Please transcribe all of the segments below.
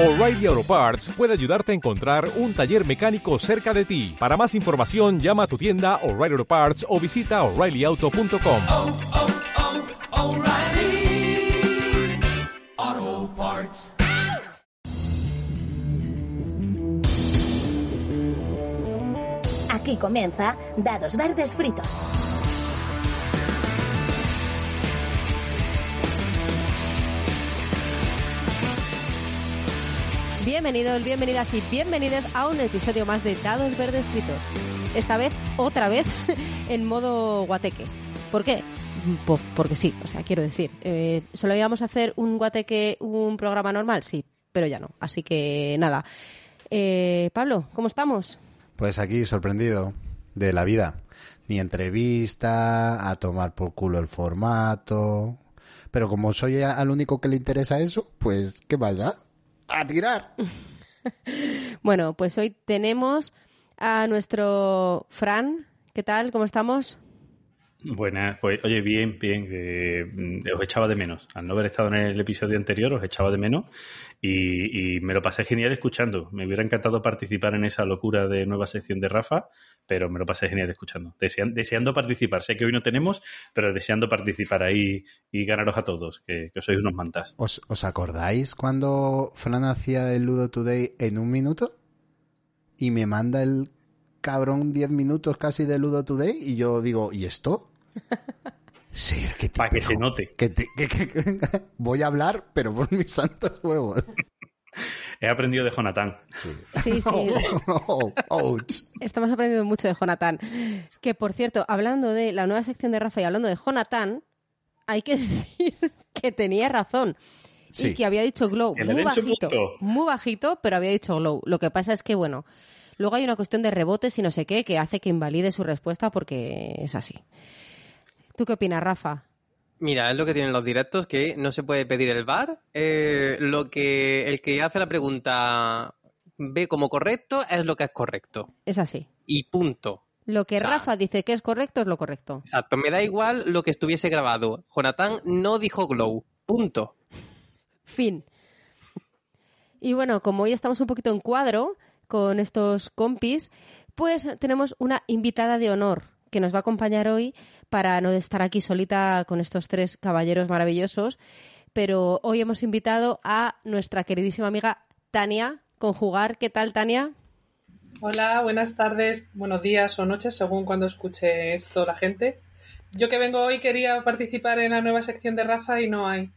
O'Reilly Auto Parts puede ayudarte a encontrar un taller mecánico cerca de ti. Para más información, llama a tu tienda O'Reilly Auto Parts o visita oreillyauto.com. oh, oh, Parts. Aquí comienza Dados Verdes Fritos. Bienvenidos, bienvenidas y bienvenidos a un episodio más de Dados Verdes Fritos. Esta vez, otra vez, en modo guateque. ¿Por qué? Porque sí, o sea, quiero decir, eh, ¿solo íbamos a hacer un guateque, un programa normal? Sí, pero ya no. Así que nada. Eh, Pablo, ¿cómo estamos? Pues aquí sorprendido de la vida. Ni entrevista, a tomar por culo el formato. Pero como soy al único que le interesa eso, pues ¿qué da? A tirar. Bueno, pues hoy tenemos a nuestro Fran. ¿Qué tal? ¿Cómo estamos? Buenas, pues oye, bien, bien, mm, os echaba de menos. Al no haber estado en el episodio anterior, os echaba de menos y, y me lo pasé genial escuchando. Me hubiera encantado participar en esa locura de nueva sección de Rafa, pero me lo pasé genial escuchando. Desean- deseando participar. Sé que hoy no tenemos, pero deseando participar ahí y ganaros a todos, que, que sois unos mantas. ¿Os, os acordáis cuando Fran hacía el Ludo Today en un minuto? Y me manda el cabrón 10 minutos casi de Ludo Today y yo digo, ¿y esto? Sí, qué Para que se note. Que te- que- que- que- voy a hablar, pero por mis santos huevos. He aprendido de Jonathan. Sí, sí. Oh. Estamos aprendiendo mucho de Jonathan. Que, por cierto, hablando de la nueva sección de Rafa y hablando de Jonathan, hay que decir que tenía razón. Sí. Y que había dicho glow muy bajito. Muy bajito, pero había dicho glow. Lo que pasa es que, bueno, luego hay una cuestión de rebotes y no sé qué que hace que invalide su respuesta porque es así. ¿Tú qué opinas, Rafa? Mira, es lo que tienen los directos, que no se puede pedir el VAR. Eh, lo que el que hace la pregunta ve como correcto es lo que es correcto. Es así. Y punto. Lo que O sea, Rafa dice que es correcto es lo correcto. Exacto, me da igual lo que estuviese grabado. Jonathan no dijo glow. Punto. Fin. Y bueno, como hoy estamos un poquito en cuadro con estos compis, pues tenemos una invitada de honor que nos va a acompañar hoy para no estar aquí solita con estos tres caballeros maravillosos. Pero hoy hemos invitado a nuestra queridísima amiga Tania Conjugar. ¿Qué tal, Tania? Hola, buenas tardes, buenos días o noches, según cuando escuche esto la gente. Yo que vengo hoy quería participar en la nueva sección de Rafa y no hay.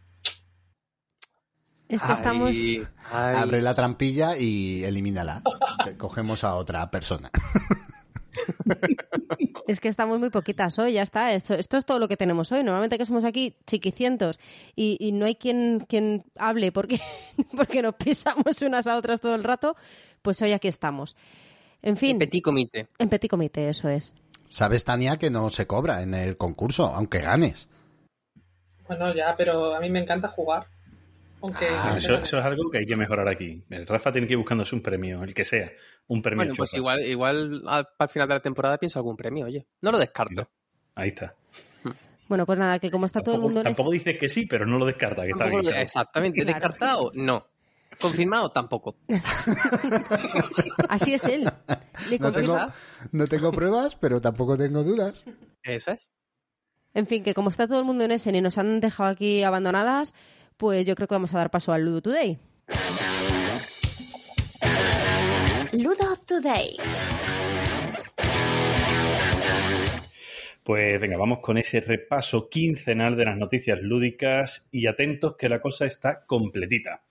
Es que estamos... Ay. Abre la trampilla y elimínala. Cogemos a otra persona. Es que estamos muy poquitas hoy, ya está. Esto, esto es todo lo que tenemos hoy. Normalmente que somos aquí chiquicientos y, y no hay quien, quien hable porque, porque nos pisamos unas a otras todo el rato, pues hoy aquí estamos. En fin, Petit comité. en petit comité, eso es. Sabes, Tania, que no se cobra en el concurso, aunque ganes. Bueno, ya, pero a mí me encanta jugar. Ah, eso, eso es algo que hay que mejorar aquí. El Rafa tiene que ir buscándose un premio, el que sea. Un premio Bueno, pues igual, igual al, al final de la temporada pienso algún premio, oye. No lo descarto. Ahí está. Bueno, pues nada, que como está todo el mundo tampoco dice que sí, pero no lo descarta, que está bien. Exactamente. Claro. ¿Descartado? No. ¿Confirmado? Tampoco. Así es él. Tengo, no tengo pruebas, pero tampoco tengo dudas. Eso es. En fin, que como está todo el mundo en ese y nos han dejado aquí abandonadas, pues yo creo que vamos a dar paso al Ludo Today. Ludo Today. Pues venga, vamos con ese repaso quincenal de las noticias lúdicas y atentos que la cosa está completita.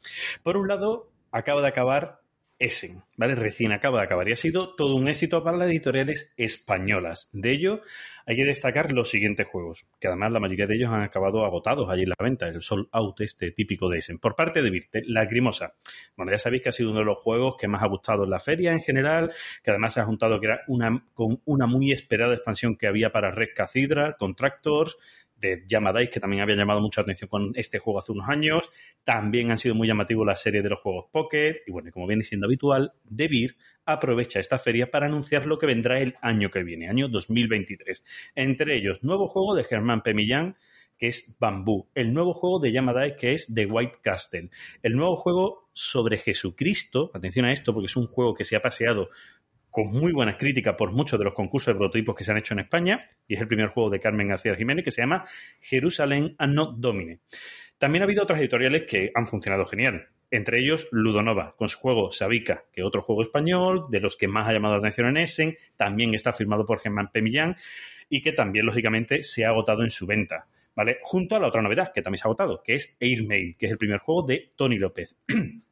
Por un lado, acaba de acabar Essen, ¿vale? Recién acaba de acabar y ha sido todo un éxito para las editoriales españolas. De ello, hay que destacar los siguientes juegos, que además la mayoría de ellos han acabado agotados allí en la venta, el sold out este típico de Essen. Por parte de Virte, Lacrimosa. Bueno, ya sabéis que ha sido uno de los juegos que más ha gustado en la feria en general, que además se ha juntado que era una, con una muy esperada expansión que había para Red Cathedral, Contractors, de Yamadais, que también había llamado mucha atención con este juego hace unos años. También han sido muy llamativos la serie de los juegos Pocket. Y bueno, como viene siendo habitual, Devir aprovecha esta feria para anunciar lo que vendrá el año que viene, año 2023. Entre ellos, nuevo juego de Germán P. Millán, que es Bambú, el nuevo juego de Yamadai, que es The White Castle, el nuevo juego sobre Jesucristo, atención a esto porque es un juego que se ha paseado con muy buenas críticas por muchos de los concursos de prototipos que se han hecho en España, y es el primer juego de Carmen García Jiménez, que se llama Jerusalén Anno Domine. También ha habido otras editoriales que han funcionado genial. Entre ellos, Ludonova, con su juego Sabica, que es otro juego español, de los que más ha llamado la atención en Essen, también está firmado por Germán P. Millán, y que también, lógicamente, se ha agotado en su venta. ¿Vale? Junto a la otra novedad, que también se ha agotado, que es Airmail, que es el primer juego de Tony López.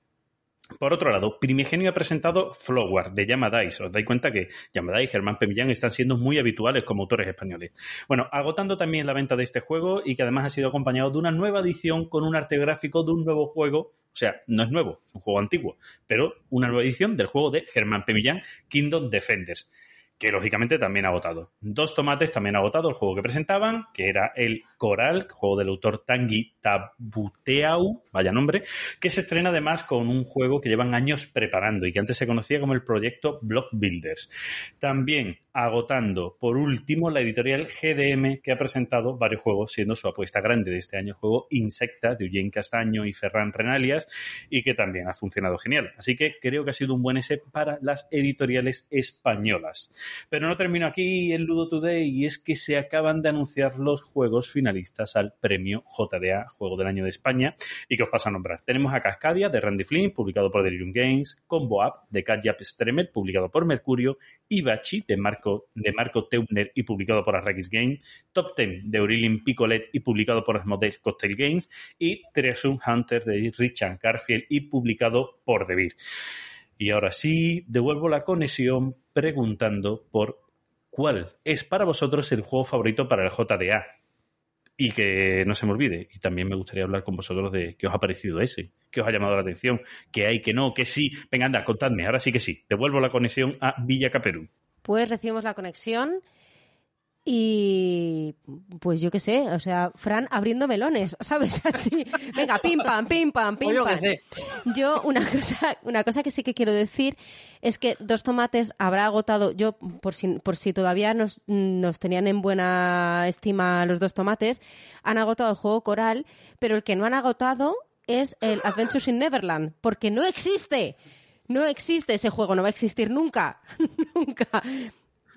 Por otro lado, Primigenio ha presentado Flower de Yamadais. Os dais cuenta que Yamadai y Germán Pemillán están siendo muy habituales como autores españoles. Bueno, agotando también la venta de este juego y que además ha sido acompañado de una nueva edición con un arte gráfico de un nuevo juego. O sea, no es nuevo, es un juego antiguo, pero una nueva edición del juego de Germán Pemillán, Kingdom Defenders que lógicamente también ha agotado. Dos tomates también ha agotado el juego que presentaban, que era el Coral, juego del autor Tanguy Tabuteau, vaya nombre, que se estrena además con un juego que llevan años preparando y que antes se conocía como el proyecto Block Builders. También agotando, por último, la editorial GDM, que ha presentado varios juegos, siendo su apuesta grande de este año el juego Insecta, de Eugene Castaño y Ferran Renalias, y que también ha funcionado genial. Así que creo que ha sido un buen ese para las editoriales españolas. Pero no termino aquí el Ludo Today, y es que se acaban de anunciar los juegos finalistas al premio JDA, Juego del Año de España, y que os paso a nombrar. Tenemos a Cascadia, de Randy Flynn, publicado por Delirium Games, Combo Up, de Katyap Stremer, publicado por Mercurio, Ibachi, de Marco de Marco Teubner y publicado por Arrakis Games, Top Ten de Aurelien Picolet y publicado por Asmodee Cocktail Games y Treasure Hunter de Richard Garfield y publicado por Devir. Y ahora sí, devuelvo la conexión preguntando por cuál es para vosotros el juego favorito para el JDA. Y que no se me olvide. Y también me gustaría hablar con vosotros de qué os ha parecido ese, qué os ha llamado la atención, que hay, que no, que sí. Venga, anda, contadme. Ahora sí que sí. Devuelvo la conexión a Villa Caperú. Pues recibimos la conexión y pues yo qué sé, o sea, Fran abriendo melones, ¿sabes? Así, venga, pim pam, pim pam, pim yo pam. Yo una cosa, una cosa que sí que quiero decir es que dos tomates habrá agotado, yo por si, por si todavía nos, nos tenían en buena estima los dos tomates, han agotado el juego Coral, pero el que no han agotado es el Adventures in Neverland, porque no existe. No existe ese juego, no va a existir nunca. nunca.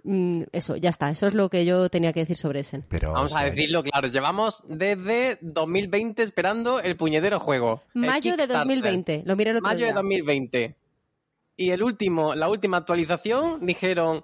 Mm, Eso, ya está. Eso es lo que yo tenía que decir sobre ese. Pero, Vamos o sea, a decirlo claro, llevamos desde 2020 esperando el puñetero juego. Mayo de Kickstarter. 2020. Lo miré el otro Mayo de día. 2020. Y el último, la última actualización, dijeron,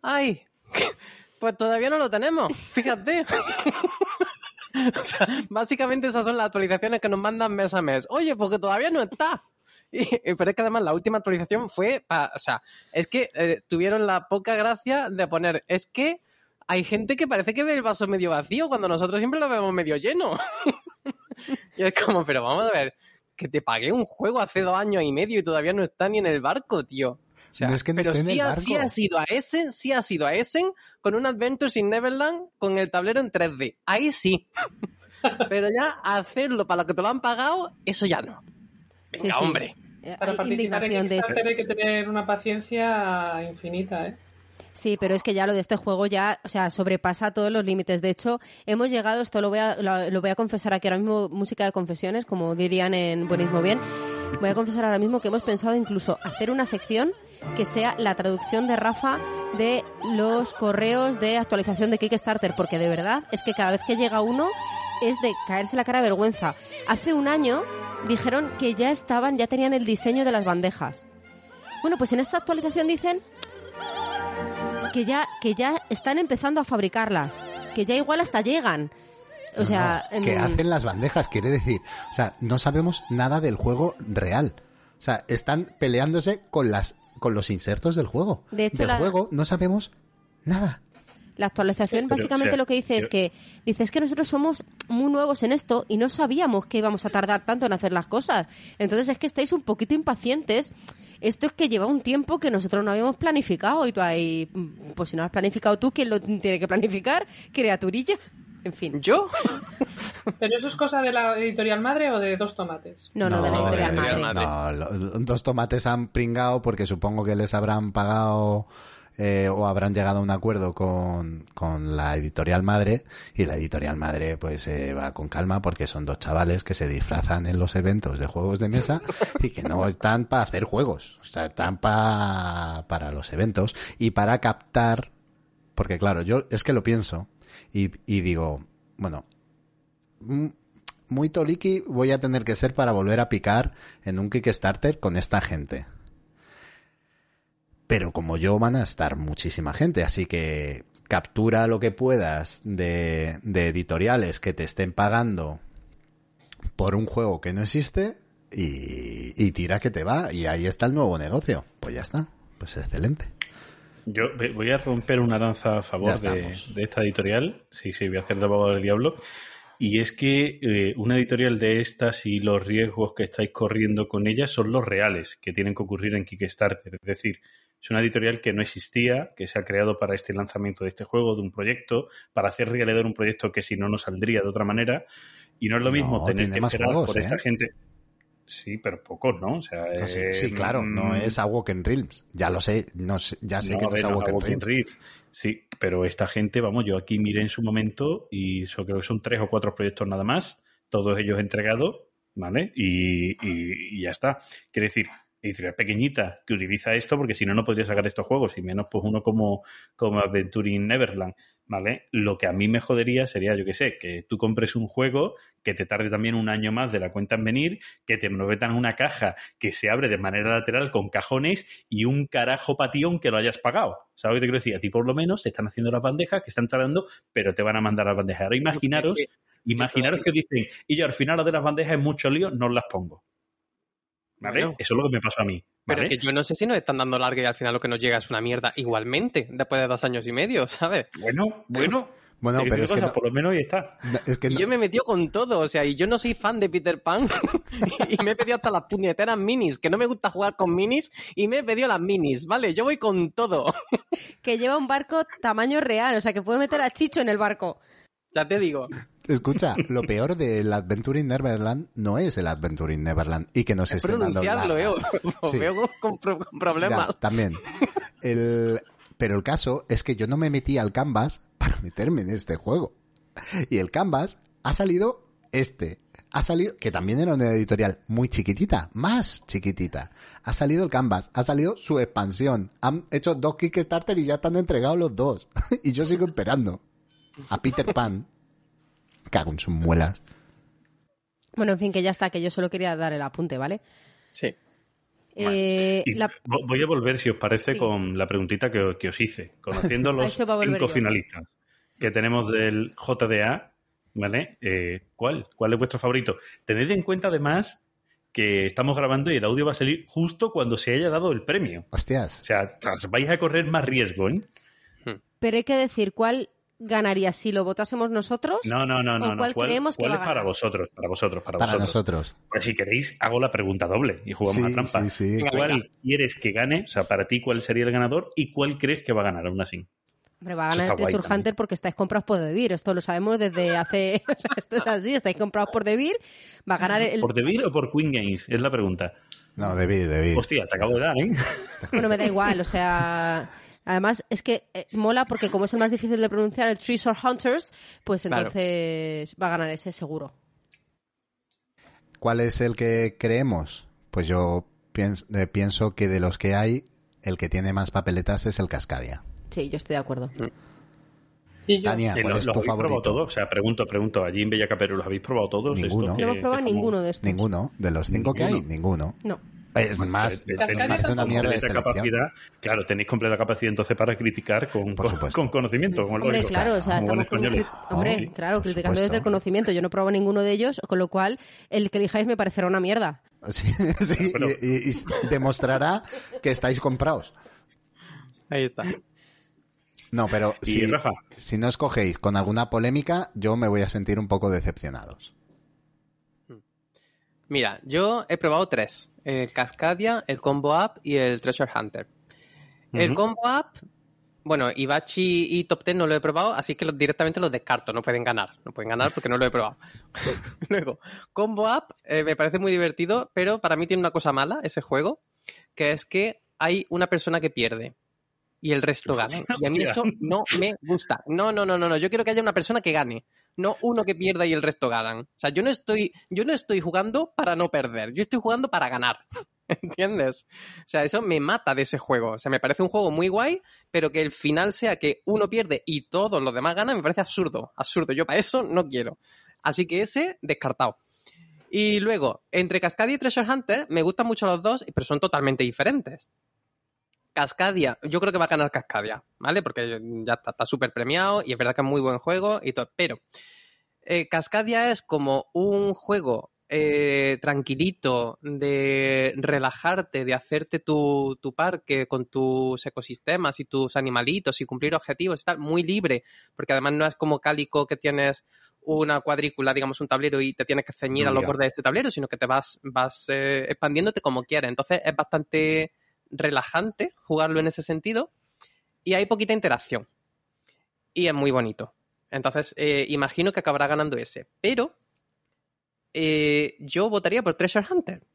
ay, pues todavía no lo tenemos, fíjate. o sea, básicamente esas son las actualizaciones que nos mandan mes a mes. Oye, porque todavía no está. Y, pero es que además la última actualización fue, pa- o sea, es que eh, tuvieron la poca gracia de poner, es que hay gente que parece que ve el vaso medio vacío cuando nosotros siempre lo vemos medio lleno. y es como, pero vamos a ver, que te pagué un juego hace dos años y medio y todavía no está ni en el barco, tío. O sea, No es que no pero sí, ha, sí ha sido a Essen, sí ha sido a Essen con un Adventures in Neverland con el tablero en 3D. Ahí sí. pero ya hacerlo para lo que te lo han pagado, eso ya no. Venga, sí. hombre. Eh, Para hay participar en indignación de Kickstarter hay que tener una paciencia infinita, ¿eh? Sí, pero es que ya lo de este juego ya, o sea, sobrepasa todos los límites. De hecho, hemos llegado, esto lo voy a, lo, lo voy a confesar aquí ahora mismo, música de confesiones, como dirían en Buenismo Bien. Voy a confesar ahora mismo que hemos pensado incluso hacer una sección que sea la traducción de Rafa de los correos de actualización de Kickstarter, porque de verdad es que cada vez que llega uno es de caerse la cara de vergüenza. Hace un año dijeron que ya estaban, ya tenían el diseño de las bandejas. Bueno, pues en esta actualización dicen que ya, que ya están empezando a fabricarlas, que ya igual hasta llegan. O no, sea, no, que hacen las bandejas, quiere decir. O sea, no sabemos nada del juego real. O sea, están peleándose con las con los insertos del juego. De hecho, del la- juego no sabemos nada. La actualización Pero, básicamente o sea, lo que dice es que dice es que nosotros somos muy nuevos en esto y no sabíamos que íbamos a tardar tanto en hacer las cosas. Entonces es que estáis un poquito impacientes. Esto es que lleva un tiempo que nosotros no habíamos planificado y tú ahí, mm, pues si no has planificado tú, ¿quién lo tiene que planificar? Criaturilla. En fin. ¿Yo? ¿Pero eso es cosa de la editorial madre o de dos tomates? No, no, de la editorial madre. madre. No, lo- dos tomates han pringado porque supongo que les habrán pagado eh, o habrán llegado a un acuerdo con, con la editorial madre y la editorial madre pues eh, va con calma porque son dos chavales que se disfrazan en los eventos de juegos de mesa y que no están para hacer juegos, o sea, están pa- para los eventos y para captar, porque claro, yo es que lo pienso y, y digo, bueno, muy toliki voy a tener que ser para volver a picar en un Kickstarter con esta gente. Pero como yo van a estar muchísima gente, así que captura lo que puedas de, de editoriales que te estén pagando por un juego que no existe y, y tira que te va. Y ahí está el nuevo negocio. Pues ya está. Pues excelente. Yo voy a romper una danza a favor de esta editorial. Sí, sí, voy a hacer de abogado del diablo. Y es que eh, una editorial de estas y los riesgos que estáis corriendo con ella son los reales que tienen que ocurrir en Kickstarter. Es decir, es una editorial que no existía, que se ha creado para este lanzamiento de este juego, de un proyecto, para hacer realidad un proyecto que si no, no saldría de otra manera. Y no es lo mismo No, tener que más esperar juegos, por esta ¿eh? gente. Sí, pero pocos, ¿no? O sea, No eh, sí, claro, no es Awoken Realms. Ya lo sé, no sé- ya sé no, que a no es Awoken Awoken Realms. Reef. Sí, pero esta gente, vamos, yo aquí miré en su momento y creo que son tres o cuatro proyectos nada más, todos ellos entregados, ¿vale? Y, y- y ya está. Quiere decir, editorial pequeñita que utiliza esto porque si no, no podría sacar estos juegos y menos pues uno como, como Adventure in Neverland, ¿vale? Lo que a mí me jodería sería, yo qué sé, que tú compres un juego que te tarde también un año más de la cuenta en venir, que te metan una caja que se abre de manera lateral con cajones y un carajo patión que lo hayas pagado. ¿Sabes lo que te quiero decir? A ti por lo menos te están haciendo las bandejas que están tardando, pero te van a mandar las bandejas. Ahora imaginaros, imaginaros que dicen, y yo al final lo de las bandejas es mucho lío, no las pongo. ¿Vale? Bueno. Eso es lo que me pasó a mí. Pero ¿vale? que yo no sé si nos están dando larga y al final lo que nos llega es una mierda igualmente, después de dos años y medio, ¿sabes? Bueno, bueno. Bueno, pero es que no- por lo menos ahí está. es que Y no- yo me he metido con todo, o sea, y yo no soy fan de Peter Pan y me he pedido hasta las puñeteras minis, que no me gusta jugar con minis y me he pedido las minis, ¿vale? Yo voy con todo, Que lleva un barco tamaño real, o sea, que puede meter a Chicho en el barco. ya te digo. Escucha, lo peor del Adventure in Neverland no es el Adventure in Neverland y que nos Es estén dando largas. Sí. veo con, con pro- con problemas. Ya, también. El, pero el caso es que yo no me metí al Canvas para meterme en este juego. Y el Canvas ha salido este. Ha salido, que también era una editorial muy chiquitita, más chiquitita. Ha salido el Canvas, ha salido su expansión. Han hecho dos Kickstarter y ya están entregados los dos. y yo sigo esperando. A Peter Pan. Cago en sus muelas. Bueno, en fin, que ya está, que yo solo quería dar el apunte, ¿vale? Sí. Eh, la- Voy a volver, si os parece, Sí. con la preguntita que, que os hice. Conociendo los cinco yo. finalistas que tenemos del JDA, ¿vale? Eh, ¿Cuál? ¿Cuál es vuestro favorito? Tened en cuenta, además, que estamos grabando y el audio va a salir justo cuando se haya dado el premio. Hostias. O sea, os vais a correr más riesgo, ¿eh? Pero hay que decir cuál ganaría si lo votásemos nosotros. No, no, no, ¿O no. cuál creemos que cuál es a para ganar? vosotros? Para vosotros, para, Para vosotros. nosotros. Pues si queréis, hago la pregunta doble y jugamos a Sí, trampa. sí, sí. Venga, ¿Cuál venga. quieres que gane? O sea, para ti, ¿cuál sería el ganador? ¿Y cuál crees que va a ganar aún así? Hombre, va a ganar el Treasure también. Hunter porque estáis comprados por Debir. Esto lo sabemos desde hace. o sea, esto es así, estáis comprados por Debir. Va a ganar el. ¿Por Devir o por Queen Games? Es la pregunta. No, debí, debí. Hostia, te acabo de dar, ¿eh? Bueno, me da igual, o sea. Además, es que eh, mola porque como es el más difícil de pronunciar, el Treasure Hunters, pues Claro. entonces va a ganar ese seguro. ¿Cuál es el que creemos? Pues yo pienso, eh, pienso que de los que hay, el que tiene más papeletas es el Cascadia. Sí, yo estoy de acuerdo. Y yo, Tania, ¿cuál lo- es ¿Los tu habéis probado todos? O sea, pregunto, pregunto. Allí en Bellacaperu, ¿los habéis probado todos? Ninguno. No hemos probado ninguno de estos. Ninguno. De los cinco que hay, Ninguno. ninguno. No. Es más, Te- te- me Cascadia parece una mierda de capacidad, claro, tenéis completa capacidad entonces para criticar con, con, conocimiento, como Hombre, claro, o sea, estamos con-. Hombre, Sí. claro, criticando desde el conocimiento. Yo no he probado ninguno de ellos, con lo cual el que elijáis me parecerá una mierda. Sí, sí, Pero- y, y- y demostrará que estáis comprados. Ahí está. No, pero si, Rafa, si no escogéis con alguna polémica, yo me voy a sentir un poco decepcionados. Mira, yo he probado tres. El Cascadia, el Combo Up y el Treasure Hunter. El. Combo Up, bueno, Ibachi y Top Ten no lo he probado, así que directamente los descarto, no pueden ganar. No pueden ganar porque no lo he probado. Luego, Combo Up eh, me parece muy divertido, pero para mí tiene una cosa mala ese juego, que es que hay una persona que pierde. y el resto ganan. Y a mí eso no me gusta. No, no, no, no, no. Yo quiero que haya una persona que gane, no uno que pierda y el resto ganan. O sea, yo no estoy, yo no estoy jugando para no perder, yo estoy jugando para ganar. ¿Entiendes? O sea, eso me mata de ese juego. O sea, me parece un juego muy guay, pero que el final sea que uno pierde y todos los demás ganan, me parece absurdo. Absurdo. Yo para eso no quiero. Así que ese, descartado. Y luego, entre Cascadia y Treasure Hunter, me gustan mucho los dos, pero son totalmente diferentes. Cascadia, yo creo que va a ganar Cascadia, ¿vale? Porque ya está súper premiado y es verdad que es muy buen juego y todo. Pero eh, Cascadia es como un juego eh, tranquilito de relajarte, de hacerte tu, tu, parque con tus ecosistemas y tus animalitos y cumplir objetivos, está muy libre, porque además no es como Cálico que tienes una cuadrícula, digamos, un tablero y te tienes que ceñir a los bordes de este tablero, sino que te vas, vas eh, expandiéndote como quieras. Entonces es bastante relajante jugarlo en ese sentido y hay poquita interacción. Y es muy bonito. Entonces, eh, imagino que acabará ganando ese. Pero eh, yo votaría por Treasure Hunter.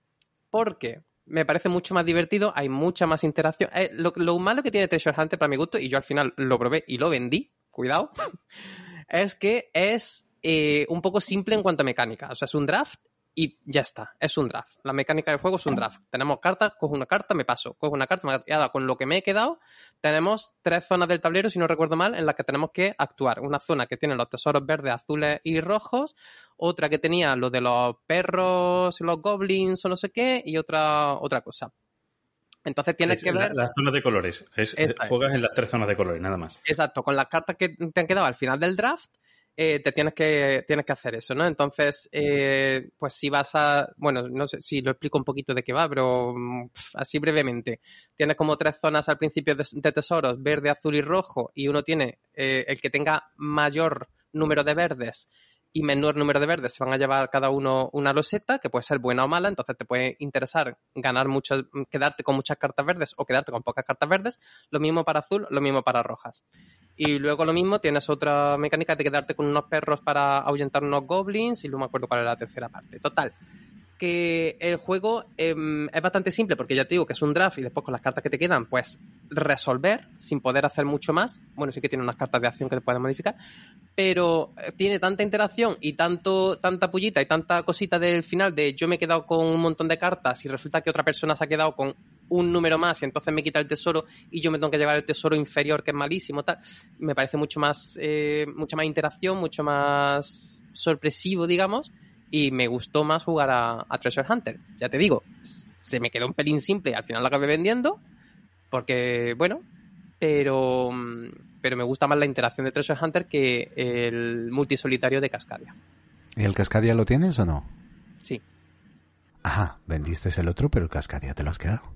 Porque me parece mucho más divertido, hay mucha más interacción. Eh, lo, lo, malo que tiene Treasure Hunter para mi gusto, y yo al final lo probé y lo vendí, cuidado, es que es un poco simple en cuanto a mecánica. O sea, es un draft y ya está, es un draft. La mecánica del juego es un draft. Tenemos cartas, cojo una carta, me paso, cojo una carta, me... y ahora con lo que me he quedado, tenemos tres zonas del tablero, si no recuerdo mal, en las que tenemos que actuar. Una zona que tiene los tesoros verdes, azules y rojos, otra que tenía lo de los perros, los goblins o no sé qué, y otra, otra cosa. Entonces tienes es que ver. Las zonas de colores. Es, juegas en las tres zonas de colores, nada más. Exacto, con las cartas que te han quedado al final del draft, eh, te tienes que, tienes que hacer eso, ¿no? Entonces, eh, pues si vas a, bueno, no sé si lo explico un poquito de qué va, pero pff, así brevemente. Tienes como tres zonas al principio de, de, tesoros, verde, azul y rojo, y uno tiene eh, el que tenga mayor número de verdes y menor número de verdes se van a llevar cada uno una loseta, que puede ser buena o mala, entonces te puede interesar ganar mucho, quedarte con muchas cartas verdes o quedarte con pocas cartas verdes, lo mismo para azul, lo mismo para rojas. Y luego lo mismo, tienes otra mecánica de quedarte con unos perros para ahuyentar unos goblins y no me acuerdo cuál es la tercera parte. Total, que el juego eh, es bastante simple porque ya te digo que es un draft y después con las cartas que te quedan, pues resolver sin poder hacer mucho más. Bueno, sí que tiene unas cartas de acción que te pueden modificar, pero tiene tanta interacción y tanto tanta pullita y tanta cosita del final de yo me he quedado con un montón de cartas y resulta que otra persona se ha quedado con un número más y entonces me quita el tesoro y yo me tengo que llevar el tesoro inferior que es malísimo me parece mucho más eh, mucha más interacción mucho más sorpresivo digamos y me gustó más jugar a, a, Treasure Hunter ya te digo se me quedó un pelín simple al final lo acabé vendiendo porque bueno pero pero me gusta más la interacción de Treasure Hunter que el multisolitario de Cascadia ¿y el Cascadia lo tienes o no? sí Ajá, vendiste el otro, pero el Cascadia te lo has quedado.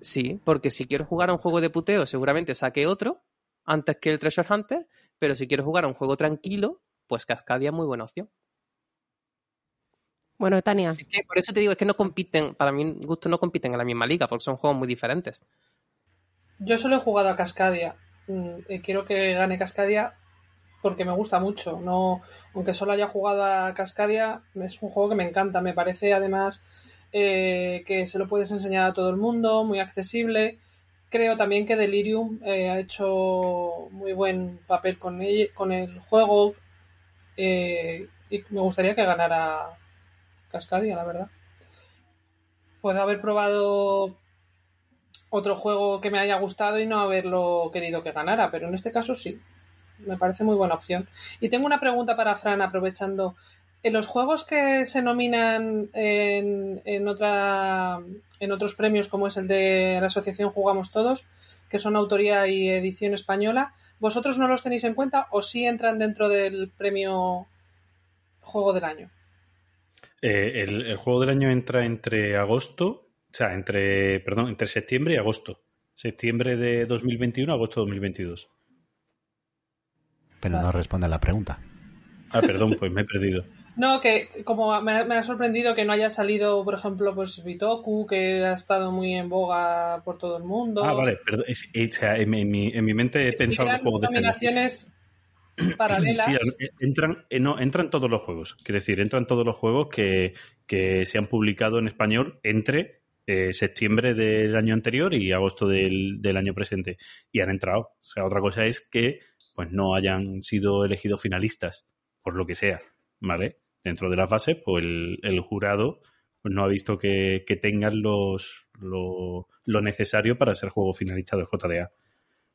Sí, porque si quiero jugar a un juego de puteo, seguramente saque otro antes que el Treasure Hunter, pero si quiero jugar a un juego tranquilo, pues Cascadia es muy buena opción. Bueno, Tania. Es que por eso te digo, es que no compiten, para mi gusto no compiten en la misma liga, porque son juegos muy diferentes. Yo solo he jugado a Cascadia. Y quiero que gane Cascadia porque me gusta mucho. No, aunque solo haya jugado a Cascadia, es un juego que me encanta. Me parece además eh, que se lo puedes enseñar a todo el mundo, muy accesible. Creo también que Delirium eh, ha hecho muy buen papel con, el, con el juego eh, y me gustaría que ganara Cascadia, la verdad. Puedo haber probado otro juego que me haya gustado y no haberlo querido que ganara, pero en este caso sí. Me parece muy buena opción. Y tengo una pregunta para Fran, aprovechando en los juegos que se nominan en, en, otra, en otros premios, como es el de la Asociación Jugamos Todos, que son autoría y edición española, ¿vosotros no los tenéis en cuenta o sí entran dentro del premio Juego del Año? Eh, el, el, Juego del Año entra entre agosto, o sea, entre, perdón, entre septiembre y agosto. Septiembre de 2021, agosto de 2022. Pero no responde a la pregunta. Ah, perdón, pues me he perdido. No, que como me, me, ha sorprendido que no haya salido, por ejemplo, pues Bitoku, que ha estado muy en boga por todo el mundo. Ah, vale, perdón. Es, es, o sea, en, mi, en, mi, en, mi, mente he pensado en juegos de combinaciones Sí, entran, eh, no, entran todos los juegos. Decir, entran todos los juegos que, que se han publicado en español entre eh, septiembre del año anterior y agosto del, del año presente. Y han entrado. O sea, otra cosa es que pues no hayan sido elegidos finalistas, por lo que sea, ¿vale? Dentro de las bases, pues el, el jurado pues no ha visto que, que tengan los, lo, lo necesario para ser juego finalista del JDA.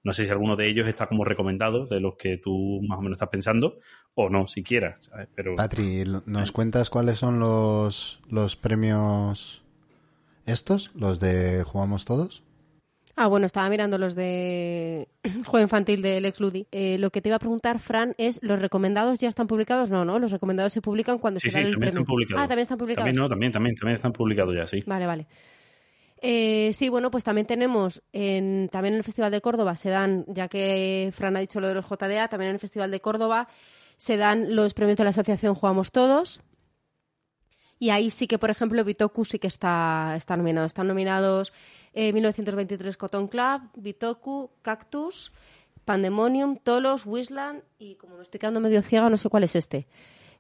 No sé si alguno de ellos está como recomendado, de los que tú más o menos estás pensando, o no, siquiera, ¿sabes? Pero Patri, ¿nos cuentas cuáles son los, los premios estos? ¿Los de Jugamos Todos? Ah, bueno, estaba mirando los de juego infantil del ex Ludi. Eh, lo que te iba a preguntar, Fran, es, ¿los recomendados ya están publicados? No, no, los recomendados se publican cuando sí, se sí, da el también premio. están publicados. Ah, también están publicados. También no, también, también, también están publicados ya, sí. Vale, vale. Eh, sí, bueno, pues también tenemos, en, también en el Festival de Córdoba se dan, ya que Fran ha dicho lo de los JDA, también en el Festival de Córdoba se dan los premios de la asociación Jugamos Todos. Y ahí sí que, por ejemplo, Bitoku sí que está, está nominado. Están nominados eh, 1923 Cotton Club, Bitoku, Cactus, Pandemonium, Tolos, Wisland y como me estoy quedando medio ciega, no sé cuál es este.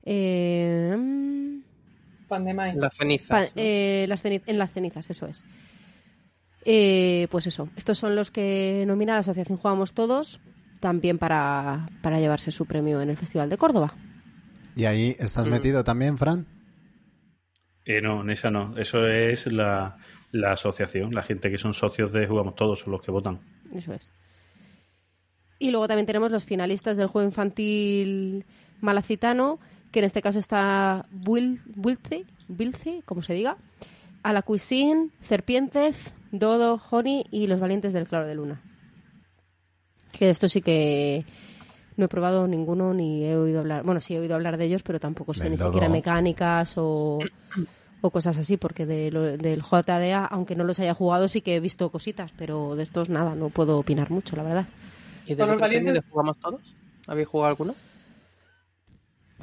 Eh, Las cenizas. Pa- ¿no? eh, las ceni- en las cenizas, eso es. Eh, pues eso, estos son los que nomina la Asociación Jugamos Todos, también para, para llevarse su premio en el Festival de Córdoba. ¿Y ahí estás Mm. metido también, Fran? Eh, no, en esa no. Eso es la, la asociación. La gente que son socios de Jugamos Todos son los que votan. Eso es. Y luego también tenemos los finalistas del juego infantil malacitano, que en este caso está Wil- Wilce, Wilce, como se diga, A la Cuisine, Serpientes, Dodo, Honey y Los Valientes del Claro de Luna. Que de esto sí que no he probado ninguno ni he oído hablar. Bueno, sí he oído hablar de ellos, pero tampoco sé Del ni Dodo. siquiera mecánicas o, o cosas así, porque de lo- del JDA, aunque no los haya jugado, sí que he visto cositas, pero de estos nada, no puedo opinar mucho, la verdad. ¿Y del los valientes- de jugamos todos? ¿Habéis jugado alguno?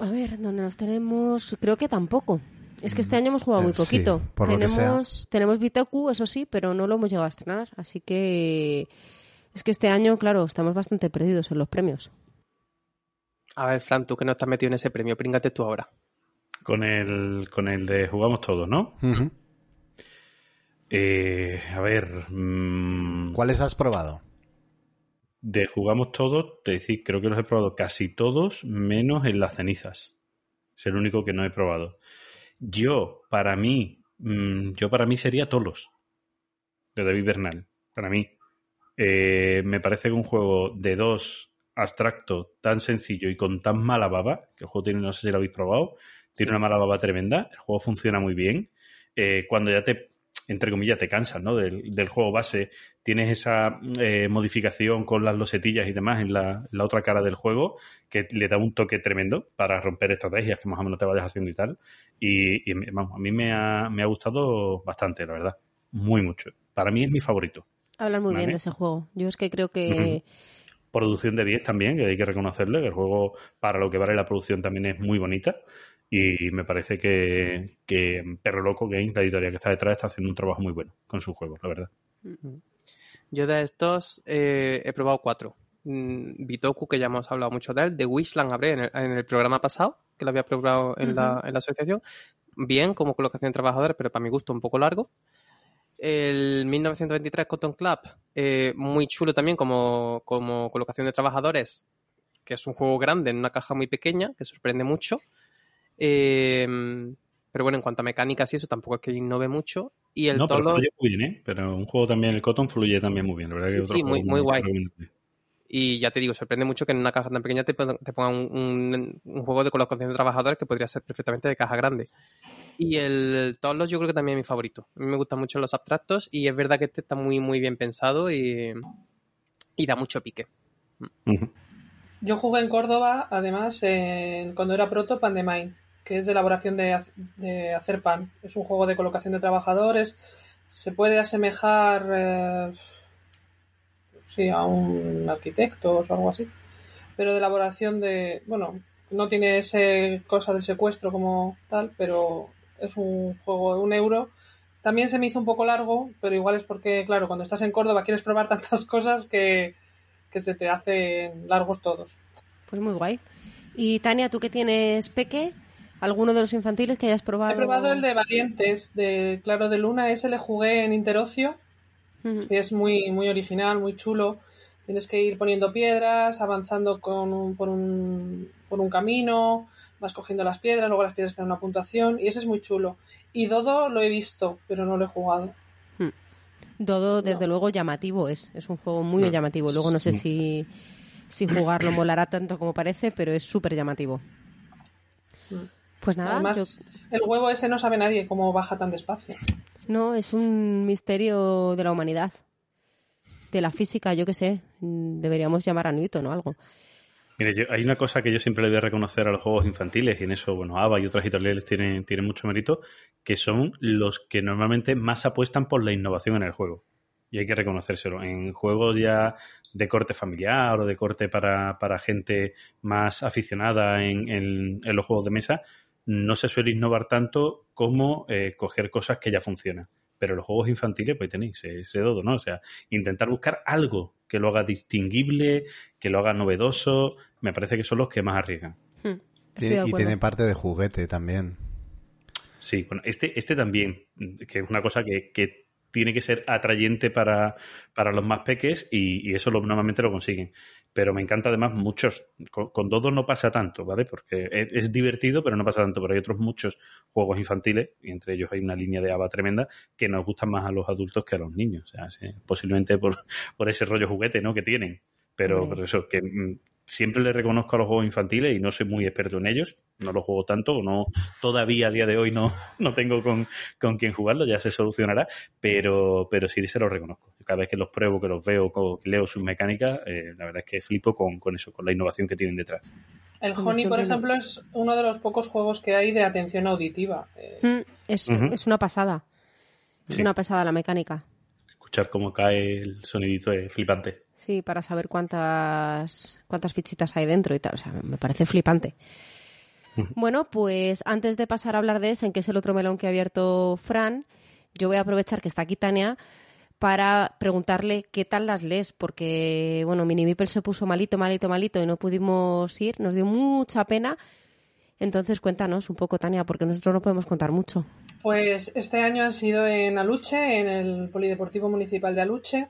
A ver, ¿dónde nos tenemos? Creo que tampoco. Es que este año hemos jugado Eh, muy sí, poquito. por lo que tenemos, tenemos Bitoku, eso sí, pero no lo hemos llegado a estrenar. Así que es que este año, claro, estamos bastante perdidos en los premios. A ver, Fran, tú que no estás metido en ese premio, príngate tú ahora. Con el, con el de Jugamos Todos, ¿no? Eh, a ver. mm, ¿Cuáles has probado? De Jugamos Todos, es decir, creo que los he probado casi todos, menos en las cenizas. Es el único que no he probado. Yo, para mí, mm, yo para mí sería Tolos, de David Bernal. Para mí. Eh, me parece que un juego de dos abstracto, tan sencillo y con tan mala baba, que el juego tiene, no sé si lo habéis probado, tiene una mala baba tremenda, el juego funciona muy bien. Eh, cuando ya te, entre comillas, te cansas ¿no? del, del juego base, tienes esa eh, modificación con las losetillas y demás en la, en la otra cara del juego que le da un toque tremendo para romper estrategias que más o menos te vayas haciendo y tal. Y, y, vamos, a mí me ha, me ha gustado bastante, la verdad. Muy mucho. Para mí es mi favorito. Hablan muy Vale. bien de ese juego. Yo es que creo que Producción de 10 también, que hay que reconocerle, que el juego, para lo que vale la producción, también es muy bonita. Y me parece que, que Perro Loco Games, la editorial que está detrás, está haciendo un trabajo muy bueno con sus juegos, la verdad. Yo de estos eh, he probado cuatro. Mm, Bitoku, que ya hemos hablado mucho de él, de Wishland hablé en el, en el programa pasado, que lo había probado en, la, en la asociación. Bien, como colocación de trabajadores, pero para mi gusto un poco largo. El 1923 Cotton Club, eh, muy chulo también como, como colocación de trabajadores, que es un juego grande en una caja muy pequeña, que sorprende mucho. Eh, pero bueno, en cuanto a mecánicas y eso, tampoco es que innove mucho. Y el no, pero Tolo- fluye muy bien, ¿eh? Pero un juego también, el Cotton fluye también muy bien, la verdad Sí, que otro sí, muy- muy guay. Y ya te digo, sorprende mucho que en una caja tan pequeña te, te pongan un, un- un juego de colocación de trabajadores que podría ser perfectamente de caja grande. Y el Tolos yo creo que también es mi favorito. A mí me gustan mucho los abstractos y es verdad que este está muy, muy bien pensado y, y da mucho pique. Yo jugué en Córdoba, además, en- cuando era proto, Pandemine, que es de elaboración de, de hacer pan. Es un juego de colocación de trabajadores. Se puede asemejar eh, sí, a un arquitecto o algo así, pero de elaboración de. Bueno, no tiene ese cosa del secuestro como tal, pero es un juego de un euro. También se me hizo un poco largo, pero igual es porque, claro, cuando estás en Córdoba quieres probar tantas cosas que, que se te hacen largos todos. Pues muy guay. Y Tania, tú que tienes peque, ¿Alguno de los infantiles que hayas probado? He probado el de Valientes, de Claro de Luna, ese le jugué en Interocio, y es muy, muy original, muy chulo. Tienes que ir poniendo piedras, avanzando con un- por, un, por un camino, vas cogiendo las piedras, luego las piedras tienen una puntuación, y ese es muy chulo. Y Dodo lo he visto, pero no lo he jugado. Dodo, desde luego, llamativo es. Es un juego muy Mm. llamativo. Luego no sé si, si jugarlo molará tanto como parece, pero es súper llamativo. Pues nada, Además, yo- el huevo ese no sabe nadie cómo baja tan despacio. no, es un misterio de la humanidad. De la física, yo qué sé. Deberíamos llamar a Newton o algo. Mire, yo- hay una cosa que yo siempre le voy a reconocer a los juegos infantiles, y en eso, bueno, ABA y otras editoriales tienen, tienen mucho mérito, que son los que normalmente más apuestan por la innovación en el juego. Y hay que reconocérselo. En juegos ya de corte familiar o de corte para, para gente más aficionada en, en- en los juegos de mesa, no se suele innovar tanto como eh, coger cosas que ya funcionan. Pero los juegos infantiles, pues tenéis ese dodo, ¿no? O sea, intentar buscar algo que lo haga distinguible, que lo haga novedoso, me parece que son los que más arriesgan. Hmm, Tiene- y tiene parte de juguete también. Sí, bueno, este, este también, que es una cosa que, que tiene que ser atrayente para, para los más peques y, y eso lo, normalmente lo consiguen. Pero me encanta además muchos, con, con Dodo no pasa tanto, ¿vale? Porque es, es divertido, pero no pasa tanto. Pero hay otros muchos juegos infantiles, y entre ellos hay una línea de ABA tremenda, que nos gustan más a los adultos que a los niños. O sea, sí, posiblemente por, por ese rollo juguete, ¿no? Que tienen. Pero, pero eso, que mm, siempre le reconozco a los juegos infantiles y no soy muy experto en ellos, no los juego tanto, o no, todavía a día de hoy no, no tengo con, con quién jugarlo, ya se solucionará, pero, pero sí se los reconozco. Cada vez que los pruebo, que los veo, que leo sus mecánicas, eh, la verdad es que flipo con, con eso, con la innovación que tienen detrás. El Honey, por ejemplo, es uno de los pocos juegos que hay de atención auditiva. Eh, Mm, es, es una pasada. Es Sí. una pasada la mecánica. Escuchar cómo cae el sonidito es flipante. Sí, para saber cuántas, cuántas fichitas hay dentro y tal. O sea, me parece flipante. Bueno, pues antes de pasar a hablar de ese, que es el otro melón que ha abierto Fran, yo voy a aprovechar que está aquí Tania para preguntarle qué tal las lees, porque, bueno, Mini Mipel se puso malito, malito, malito y no pudimos ir, nos dio mucha pena. Entonces, cuéntanos un poco, Tania, porque nosotros no podemos contar mucho. Pues este año han sido en Aluche, en el Polideportivo Municipal de Aluche.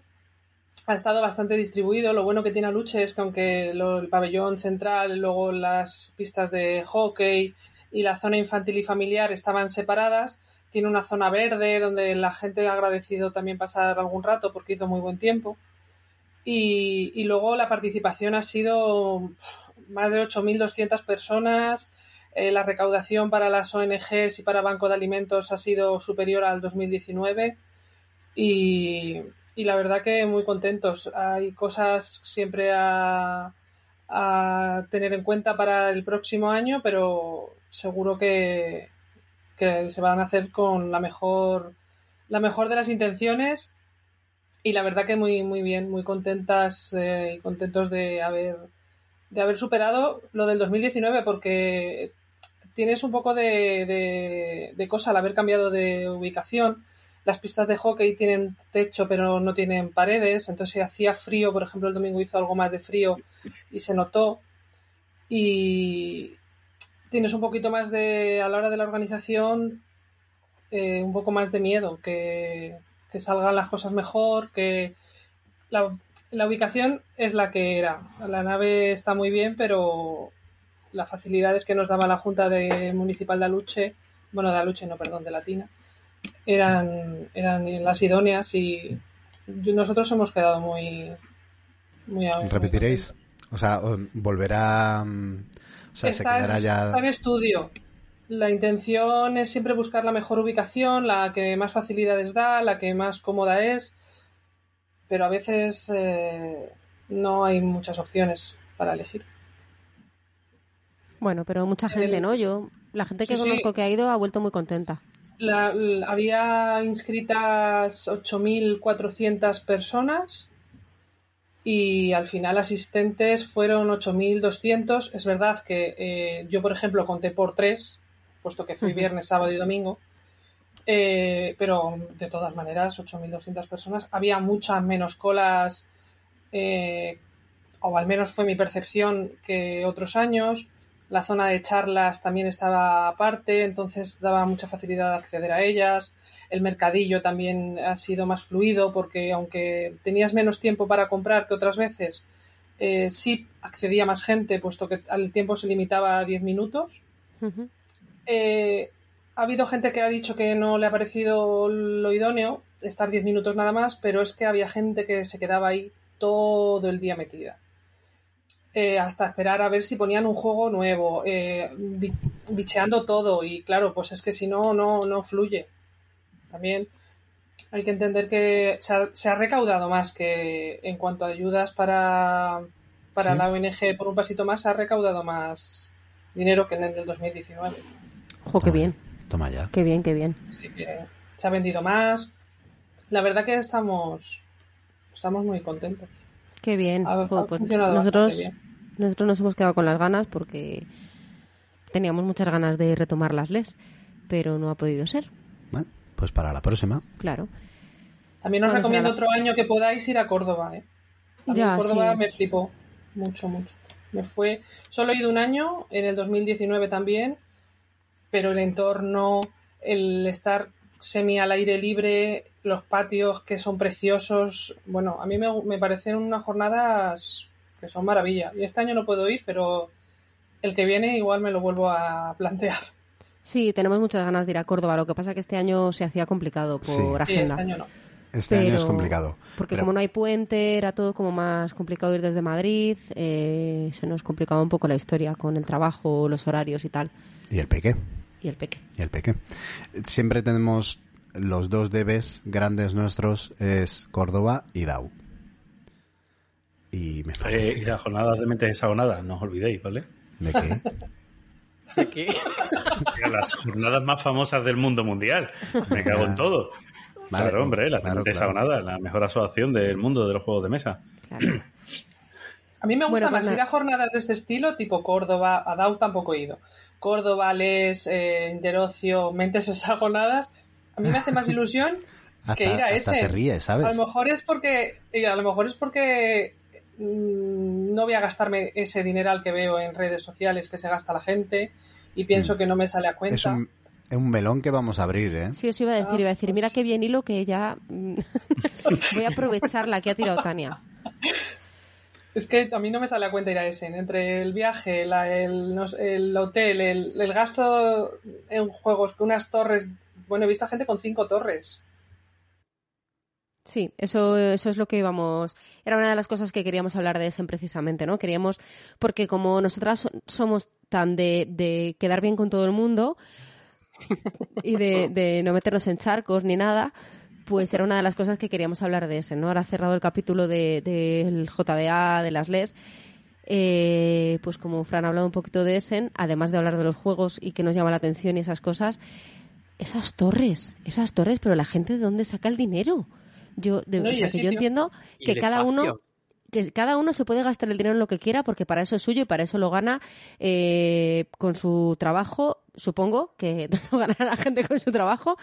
Ha estado bastante distribuido. Lo bueno que tiene Aluche es que aunque el pabellón central, luego las pistas de hockey y la zona infantil y familiar estaban separadas, tiene una zona verde donde la gente ha agradecido también pasar algún rato porque hizo muy buen tiempo. Y, luego la participación ha sido más de 8.200 personas. Eh, la recaudación para las ONGs y para Banco de Alimentos ha sido superior al 2019 y, y la verdad que muy contentos. Hay cosas siempre a, a tener en cuenta para el próximo año, pero seguro que, que se van a hacer con la mejor, la mejor de las intenciones y la verdad que muy, muy bien, muy contentas eh, y contentos de haber, de haber superado lo del 2019 porque tienes un poco de, de, de cosa al haber cambiado de ubicación. Las pistas de hockey tienen techo pero no tienen paredes, entonces si hacía frío, por ejemplo el domingo hizo algo más de frío y se notó. Y tienes un poquito más de, a la hora de la organización, eh, un poco más de miedo, que, salgan las cosas mejor, que la, la ubicación es la que era. La nave está muy bien, pero las facilidades que nos daba la Junta de Municipal de Aluche, bueno, de Aluche, no, perdón, de Latina, eran, eran las idóneas y nosotros hemos quedado muy... muy ¿Repetiréis? O sea, volverá... mm, O sea, se quedará ya... está en estudio. La intención es siempre buscar la mejor ubicación, la que más facilidades da, la que más cómoda es, pero a veces eh, no hay muchas opciones para elegir. Bueno, pero mucha gente, El- ¿no? Yo, la gente que Sí, sí. conozco que ha ido ha vuelto muy contenta. La- la- había inscritas 8.400 personas y al final asistentes fueron 8.200. Es verdad que eh, yo, por ejemplo, conté por tres, puesto que fui viernes, sábado y domingo. Eh, pero de todas maneras, 8.200 personas. Había muchas menos colas, eh, o al menos fue mi percepción, que otros años. La zona de charlas también estaba aparte, entonces daba mucha facilidad de acceder a ellas. El mercadillo también ha sido más fluido porque aunque tenías menos tiempo para comprar que otras veces, eh, sí accedía más gente, puesto que el tiempo se limitaba a 10 minutos. Eh, ha habido gente que ha dicho que no le ha parecido lo idóneo estar 10 minutos nada más, pero es que había gente que se quedaba ahí todo el día metida. Eh, hasta esperar a ver si ponían un juego nuevo, eh, bi- bicheando todo y claro, pues es que si no, no, no fluye. También hay que entender que se ha, se ha recaudado más que en cuanto a ayudas para, para Sí. la ONG por un pasito más, se ha recaudado más dinero que en el del 2019. Jo, qué bien, Toma ya. qué bien, qué bien. Así que se ha vendido más. La verdad que estamos, estamos muy contentos. Qué bien. Ha- Jo, ha pues nosotros, nosotros nos hemos quedado con las ganas porque teníamos muchas ganas de retomar las LES, pero no ha podido ser, Bueno, pues para la próxima. claro. También os recomiendo otro año que podáis ir a Córdoba. ¿eh? A Ya, Córdoba sí. me flipó mucho, mucho. Me fue. Solo he ido un año, en el 2019 también, pero el entorno, el estar semi al aire libre, los patios que son preciosos. Bueno, a mí me, me parecen unas jornadas que son maravilla. Y este año no puedo ir, pero el que viene igual me lo vuelvo a plantear. Sí, tenemos muchas ganas de ir a Córdoba. Lo que pasa que este año se hacía complicado por Sí. Sí, agenda. este año no. Este año es complicado. Porque Pero- como no hay puente, era todo como más complicado ir desde Madrid. eh, se nos complicaba un poco la historia con el trabajo, los horarios y tal. Y el peque. Y el peque. Y el peque. Siempre tenemos los dos debes grandes nuestros es Córdoba y Dau. Y me Eh, parece y las jornadas de mentes hexagonadas, no os olvidéis, ¿vale? de que Aquí. Mira, Las jornadas más famosas del mundo mundial. Me cago en todo. Vale, claro, hombre, las claro, mentes claro. hexagonadas, la mejor asociación del mundo de los juegos de mesa. Claro. A mí me gusta Bueno, más pues ir a jornadas de este estilo, tipo Córdoba, a Dau tampoco he ido. Córdoba, Les, eh, Interocio, Mentes Hexagonadas. A mí me hace más ilusión que ir a hasta ese. se ríe, ¿sabes? A lo mejor es porque, a lo mejor es porque mm, no voy a gastarme ese dineral que veo en redes sociales que se gasta la gente y pienso Mm. que no me sale a cuenta. Es un, es un melón que vamos a abrir, ¿eh? Sí, os iba a decir, iba a decir, mira qué bien hilo que ya mm, voy a aprovechar la que ha tirado Tania. Es que a mí no me sale a cuenta ir a ese. Entre el viaje, la- el, el hotel, el, el gasto en juegos, que unas torres. Bueno, he visto a gente con cinco torres. Sí, eso, eso es lo que íbamos. Era una de las cosas que queríamos hablar de Essen precisamente, ¿no? Queríamos, porque como nosotras so- somos tan de, de quedar bien con todo el mundo y de, de no meternos en charcos ni nada, pues era una de las cosas que queríamos hablar de Essen, ¿no? Ahora cerrado el capítulo del de, JDA, de las LES. eh, pues como Fran ha hablado un poquito de Essen, además de hablar de los juegos y que nos llama la atención y esas cosas, esas torres, esas torres, pero la gente de dónde saca el dinero. Yo, de, No, o sea, que yo entiendo que cada espacio. uno que cada uno se puede gastar el dinero en lo que quiera porque para eso es suyo y para eso lo gana eh, con su trabajo, supongo que lo ganará la gente con su trabajo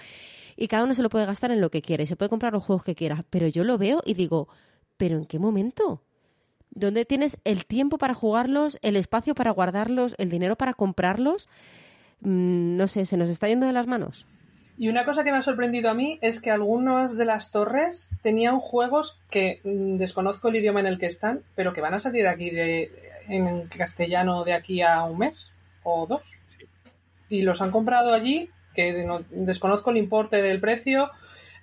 y cada uno se lo puede gastar en lo que quiera y se puede comprar los juegos que quiera, pero yo lo veo y digo, ¿pero en qué momento? ¿Dónde tienes el tiempo para jugarlos, el espacio para guardarlos, el dinero para comprarlos? Mm, no sé, ¿se nos está yendo de las manos? Y una cosa que me ha sorprendido a mí es que algunas de las torres tenían juegos que mm, desconozco el idioma en el que están, pero que van a salir aquí de, en castellano de aquí a un mes o dos. Y los han comprado allí, que no- desconozco el importe del precio,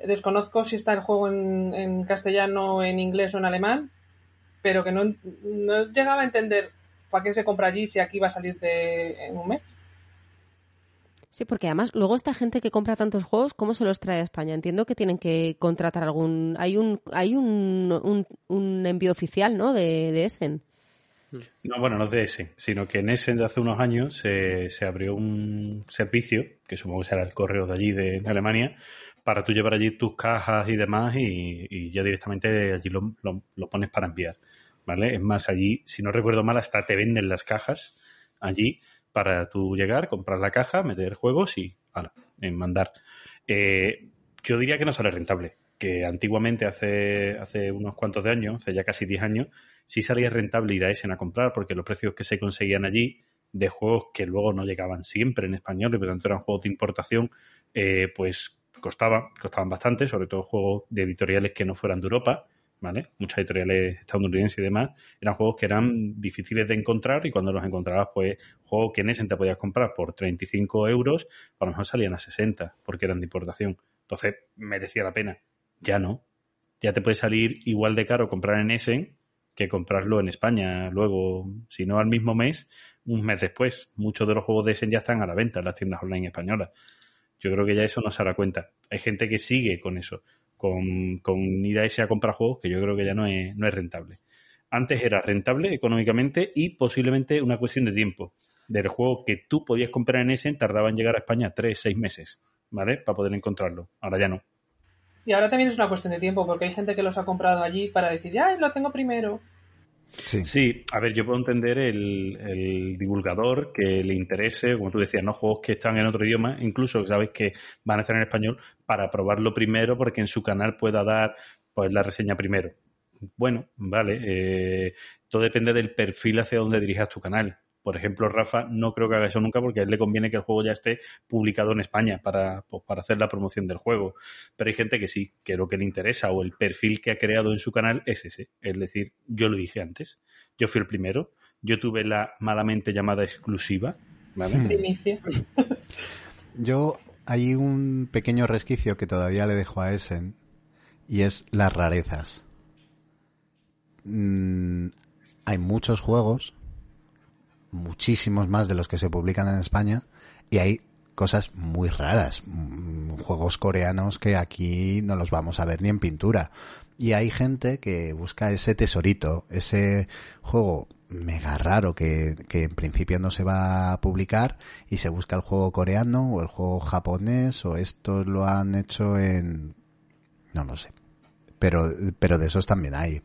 desconozco si está el juego en, en castellano, en inglés o en alemán, pero que no, no llegaba a entender para qué se compra allí si aquí va a salir de, en un mes. Sí, porque además luego esta gente que compra tantos juegos, ¿cómo se los trae a España? Entiendo que tienen que contratar algún... Hay un hay un, un, envío oficial, ¿no? De, de Essen. No, bueno, no es de ese, sino que en Essen de hace unos años se, se abrió un servicio, que supongo que será el correo de allí, de, Alemania, para tú llevar allí tus cajas y demás y, y ya directamente allí lo, lo- lo pones para enviar, ¿vale? Es más, allí, si no recuerdo mal, hasta te venden las cajas allí para tú llegar, comprar la caja, meter juegos y, ala, en mandar. Eh, yo diría que no sale rentable, que antiguamente, hace, hace unos cuantos de años, hace ya casi 10 años, sí salía rentable ir a Essen a comprar porque los precios que se conseguían allí de juegos que luego no llegaban siempre en español y por tanto eran juegos de importación, eh, pues costaba, costaban bastante, sobre todo juegos de editoriales que no fueran de Europa, ¿vale? Muchas editoriales estadounidenses y demás, eran juegos que eran difíciles de encontrar y cuando los encontrabas, pues, juegos que en ese te podías comprar por 35 euros, a lo mejor salían a 60 porque eran de importación. Entonces, merecía la pena. Ya no. Ya te puede salir igual de caro comprar en Essen que comprarlo en España luego, si no al mismo mes, un mes después. Muchos de los juegos de Essen ya están a la venta en las tiendas online españolas. Yo creo que ya eso no se hará cuenta. Hay gente que sigue con eso, con, con ir a ese a comprar juegos, que yo creo que ya no es, no es rentable. Antes era rentable económicamente y posiblemente una cuestión de tiempo. Del juego que tú podías comprar en Essen tardaba en llegar a España tres, seis meses, ¿vale? Para poder encontrarlo. Ahora ya no. Y ahora también es una cuestión de tiempo, porque hay gente que los ha comprado allí para decir, ya, lo tengo primero. Sí. A ver, yo puedo entender el, el divulgador que le interese, como tú decías, ¿no? Juegos que están en otro idioma, incluso sabes que van a estar en español, para probarlo primero porque en su canal pueda dar pues la reseña primero. Bueno, vale, eh, todo depende del perfil hacia donde dirijas tu canal. Por ejemplo, Rafa no creo que haga eso nunca porque a él le conviene que el juego ya esté publicado en España para, pues, para hacer la promoción del juego. Pero hay gente que sí, que lo que le interesa o el perfil que ha creado en su canal es ese. Es decir, yo lo dije antes, yo fui el primero, yo tuve la malamente llamada exclusiva, ¿vale? Primicia. Yo hay un pequeño resquicio que todavía le dejo a Essen y es las rarezas. Mm, hay muchos juegos, muchísimos más de los que se publican en España y hay cosas muy raras, mm, juegos coreanos que aquí no los vamos a ver ni en pintura. Y hay gente que busca ese tesorito, ese juego mega raro que, que en principio no se va a publicar y se busca el juego coreano o el juego japonés o esto lo han hecho en... no lo sé. Pero, pero de esos también hay.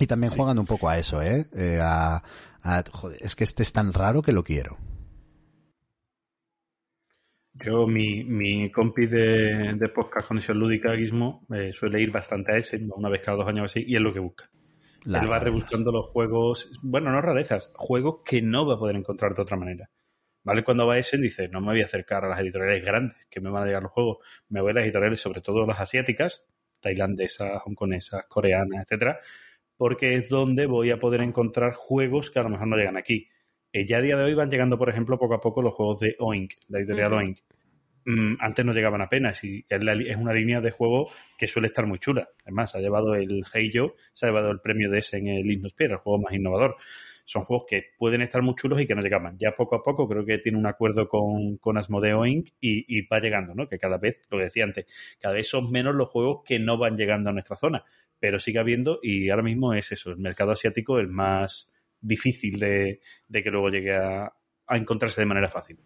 Y también juegan un poco a eso, ¿eh? Eh, a, a, joder, es que este es tan raro que lo quiero. Yo, mi, mi compi de, de podcast Conexión Lúdica, Gizmo, eh, suele ir bastante a ese, una vez cada dos años así, y es lo que busca. Las Él va rarezas. rebuscando los juegos, bueno, no rarezas, juegos que no va a poder encontrar de otra manera. ¿Vale? Cuando va a ese, dice, no me voy a acercar a las editoriales grandes que me van a llegar los juegos, me voy a las editoriales, sobre todo las asiáticas, tailandesas, hongkonesas, coreanas, etcétera, porque es donde voy a poder encontrar juegos que a lo mejor no llegan aquí. Eh, ya a día de hoy van llegando, por ejemplo, poco a poco los juegos de Oink, la editorial Ujú. Oink. Mm, antes no llegaban apenas y es, la es una línea de juego que suele estar muy chula. Además, ha llevado el Heijo, se ha llevado el premio de ese en el Innosphere, el juego más innovador. Son juegos que pueden estar muy chulos y que no llegaban. Ya poco a poco creo que tiene un acuerdo con, con Asmodeo Inc. Y, y va llegando, ¿no? Que cada vez, lo que decía antes, cada vez son menos los juegos que no van llegando a nuestra zona. Pero sigue habiendo y ahora mismo es eso, el mercado asiático el más difícil de, de que luego llegue a, a encontrarse de manera fácil.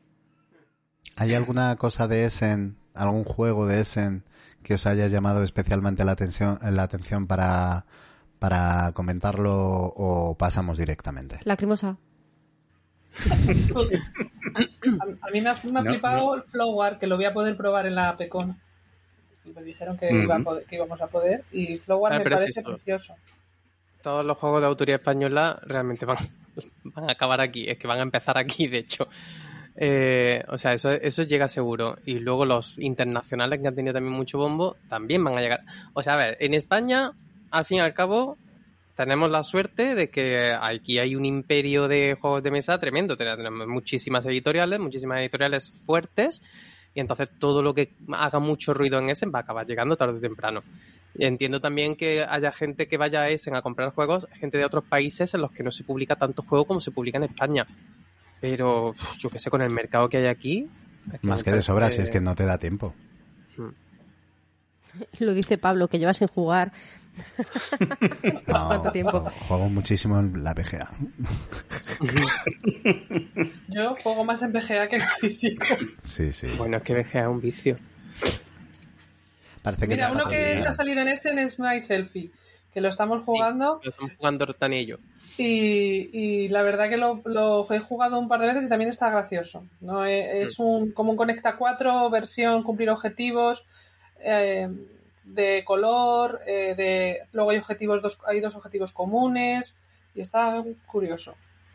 ¿Hay alguna cosa de Essen, algún juego de Essen que os haya llamado especialmente la atención, la atención para, para comentarlo o pasamos directamente? Lacrimosa. A, a mí me ha, me ha No, flipado el Flowar, que lo voy a poder probar en la Pecon. Y me dijeron que, iba a Ujú. poder- que íbamos a poder. Y Flowar Ah, me parece precioso. Todos los juegos de autoría española realmente van, van a acabar aquí. Es que van a empezar aquí, de hecho. Eh, o sea, eso, eso llega seguro. Y luego los internacionales que han tenido también mucho bombo también van a llegar. O sea, a ver, en España, al fin y al cabo, tenemos la suerte de que aquí hay un imperio de juegos de mesa tremendo. Tenemos muchísimas editoriales, muchísimas editoriales fuertes. Y entonces todo lo que haga mucho ruido en Essen va a acabar llegando tarde o temprano. Entiendo también que haya gente que vaya a Essen a comprar juegos, gente de otros países en los que no se publica tanto juego como se publica en España. Pero yo qué sé, con el mercado que hay aquí. Más que de sobra, si es que no te da tiempo. Lo dice Pablo, que lleva sin jugar. No, ¿Cuánto tiempo? Juego, juego muchísimo en la PGA. Yo juego más en PGA que en físico. Sí, sí. Bueno, es que BGA es un vicio. Parece que Mira, no uno que ha salido en Essen es My Selfie, que lo estamos jugando. Lo estamos jugando Rotani y yo. Y, y la verdad que lo, lo he jugado un par de veces y también está gracioso. ¿no? Eh, Es un, como un Conecta 4, versión cumplir objetivos, eh, de color, eh, de luego hay objetivos dos, hay dos objetivos comunes y está curioso.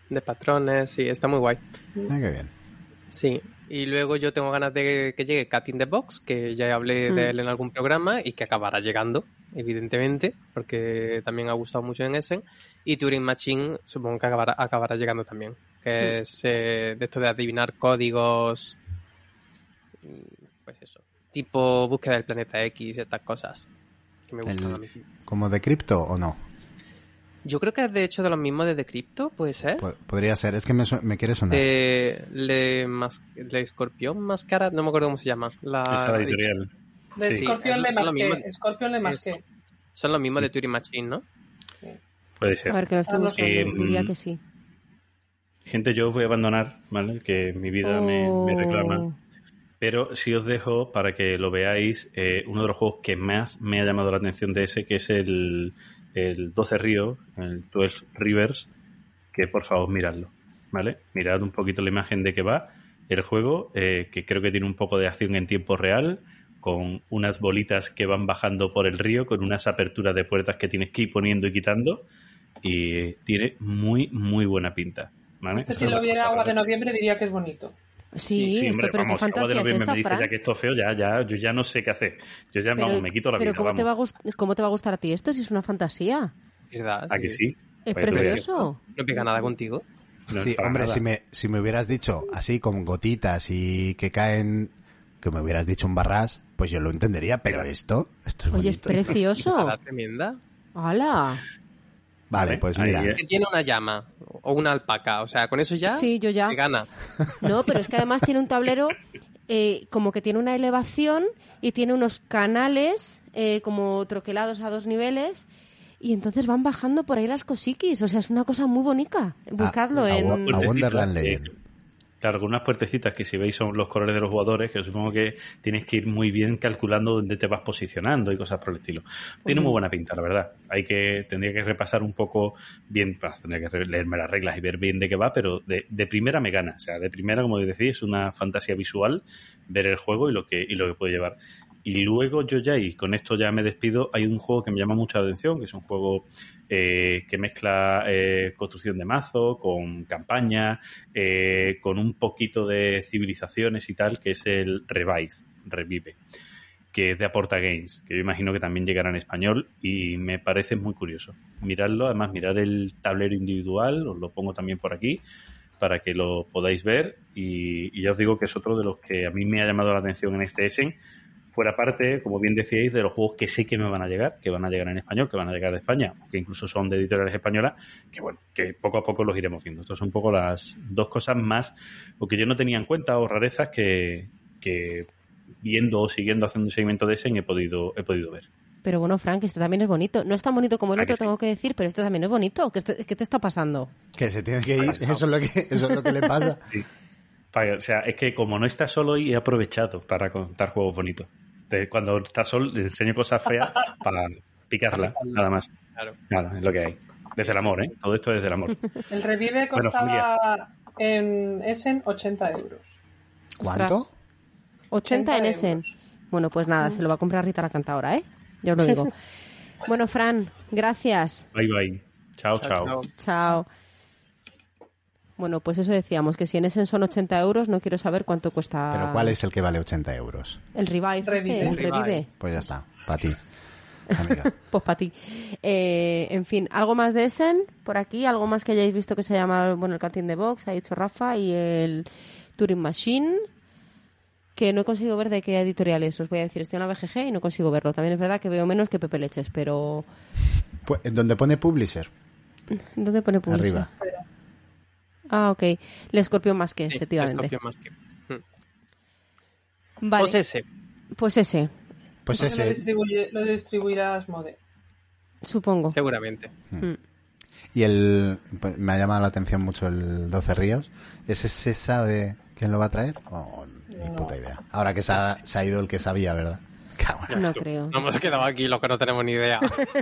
de patrones, sí, está muy guay. Ah, qué bien. Sí, y luego yo tengo ganas de que llegue Cat in the Box, que ya hablé Mm. de él en algún programa y que acabará llegando, evidentemente, porque también ha gustado mucho en Essen. Y Turing Machine supongo que acabará, acabará llegando también, que es eh, de esto de adivinar códigos, pues eso, tipo búsqueda del planeta X y estas cosas, que me gustan El- a mí. ¿Como de cripto o no? Yo creo que es de hecho de los mismos de Decrypto, puede ser. Po- Podría ser. Es que me, me quiere sonar. de Le, Mas- Escorpión Máscara, no me acuerdo cómo se llama. La, Esa la editorial. De Sí. Scorpion le masqué. mismo. Scorpion le masqué. Son los mismos de Turing Machine, ¿no? Puede A ser. ver, que lo estoy Ah, buscando. sé. Diría Eh, que sí. Gente, yo os voy a abandonar, ¿vale? Que mi vida me, me reclama. Pero sí os dejo para que lo veáis eh, uno de los juegos que más me ha llamado la atención de ese, que es el, el 12 Río, el 12 Rivers, que por favor miradlo, ¿vale? Mirad un poquito la imagen de que va el juego, eh, que creo que tiene un poco de acción en tiempo real, con unas bolitas que van bajando por el río, con unas aperturas de puertas que tienes que ir poniendo y quitando, y tiene muy, muy buena pinta, ¿vale? Este si lo viera agua de noviembre diría que es bonito. Sí, Sí, esto, hombre, pero vamos, Agua de es Noviembre me dice ya que esto es feo, ya, ya, yo ya no sé qué hacer. Yo ya, vamos, me quito la pero vida, ¿cómo te, va a vamos. gust- ¿cómo te va a gustar a ti esto si es una fantasía? ¿Verdad? ¿A que sí? Es Pues, precioso. No pega nada contigo. No, Sí, hombre, nada. si me, si me hubieras dicho así con gotitas y que caen, que me hubieras dicho un barras, pues yo lo entendería, pero esto, esto es Oye, es bonito. precioso. Será tremenda. ¡Hala! Vale, pues mira. Que tiene una llama o una alpaca. O sea, con eso ya Sí, yo ya. te gana. No, pero es que además tiene un tablero eh, como que tiene una elevación y tiene unos canales eh, como troquelados a dos niveles y entonces van bajando por ahí las cosiquis. O sea, es una cosa muy bonita. Buscadlo a, en... a Wonderland eh, Legend. Claro, con unas puertecitas que si veis son los colores de los jugadores, que supongo que tienes que ir muy bien calculando dónde te vas posicionando y cosas por el estilo. Tiene muy buena pinta, la verdad. Hay que, tendría que repasar un poco bien, pues, tendría que leerme las reglas y ver bien de qué va, pero de, de primera me gana. O sea, de primera, como decía, es una fantasía visual ver el juego y lo que, y lo que puede llevar. Y luego yo ya, y con esto ya me despido, hay un juego que me llama mucho la atención, que es un juego eh, que mezcla eh, construcción de mazo con campaña, eh, con un poquito de civilizaciones y tal, que es el Revive, Revive, que es de Aporta Games, que yo imagino que también llegará en español y me parece muy curioso. Miradlo, además mirar el tablero individual, os lo pongo también por aquí para que lo podáis ver y, y ya os digo que es otro de los que a mí me ha llamado la atención en este Essen fuera parte, como bien decíais, de los juegos que sé que me van a llegar, que van a llegar en español, que van a llegar de España, que incluso son de editoriales españolas, que bueno, que poco a poco los iremos viendo. Estas son un poco las dos cosas más, o que yo no tenía en cuenta, o rarezas que, que viendo o siguiendo haciendo un seguimiento de Essen he podido, he podido ver. Pero bueno, Frank, este también es bonito. No es tan bonito como el ¿A que otro, sí? tengo que decir, pero este también es bonito. ¿Qué, este- qué te está pasando? Que se tiene que ir, eso es lo que, eso es lo que le pasa. O sea, es que como no está solo hoy, he aprovechado para contar juegos bonitos. Cuando está solo, le enseño cosas feas para picarla, nada más. Claro. Claro, es lo que hay. Desde el amor, ¿eh? Todo esto desde el amor. El revive Bueno, costaba en Essen 80 euros. ¿Cuánto? 80 en 80 Essen. euros. Bueno, pues nada, se lo va a comprar Rita la cantadora, ¿eh? Ya os lo digo. bueno, Fran, gracias. Bye, bye. Chao, chao. chao. Chao. Bueno, pues eso decíamos, que si en Essen son 80 euros, no quiero saber cuánto cuesta Pero ¿cuál es el que vale 80 euros? el Revive. este, Revive. el Revive. Pues ya está, para ti. Amiga. Pues para ti. Eh, en fin, ¿algo más de Essen por aquí? ¿Algo más que hayáis visto que se llama, bueno, el Cat in the Box, ha dicho Rafa, y el Turing Machine? Que no he conseguido ver de qué editorial es, os voy a decir, estoy en la BGG y no consigo verlo. También es verdad que veo menos que Pepe Leches, pero... Pues, donde pone publisher, ¿Dónde pone publisher? arriba. Ah, ok. El escorpión más que, Sí, efectivamente. Scorpion más que. Mm. Vale, Pues ese. pues ese, Pues Lo, ese, distribuye- lo distribuirás Mode. supongo. Seguramente. y el, pues, me ha llamado la atención mucho el 12 Ríos. ¿Ese se sabe quién lo va a traer? Oh, ni puta idea. Ahora que se ha, se ha ido el que sabía, ¿verdad? No creo. No hemos quedado aquí los que no tenemos ni idea.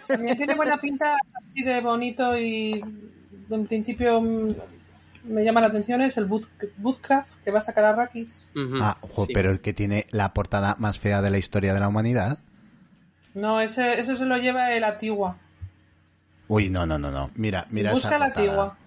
También tiene buena pinta, así de bonito y en principio me llama la atención es el Boot- Bootcraft que va a sacar a Rakis. Ujú. Ah, ojo, Sí. pero el que tiene la portada más fea de la historia de la humanidad. No, ese, eso se lo lleva el Antigua. Uy, no, no, no, no. Mira, mira Busca esa la portada. Antigua.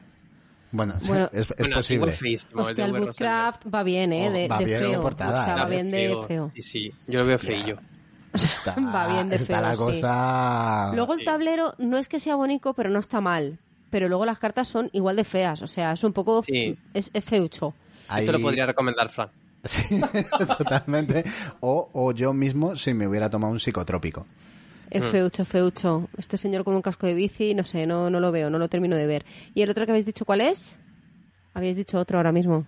Bueno, Bueno. es, es Bueno, posible. feísimo, Hostia, el V. Rosencraft va bien, ¿eh? Oh, De, va de bien feo. portada, o sea, va ¿eh? bien de feo. Sí, sí, yo lo veo feillo. Está, Va bien de está feo, la sí. cosa... Luego el tablero no es que sea bonito, pero no está mal. Pero luego las cartas son igual de feas. O sea, es un poco... Sí. Es, es feucho. Ahí- Esto lo podría recomendar, Fran. Sí, totalmente. O, o yo mismo si me hubiera tomado un psicotrópico. Es Hmm. feucho, feucho. Este señor con un casco de bici, no sé, no, no lo veo, no lo termino de ver. ¿Y el otro que habéis dicho cuál es? Habéis dicho otro ahora mismo.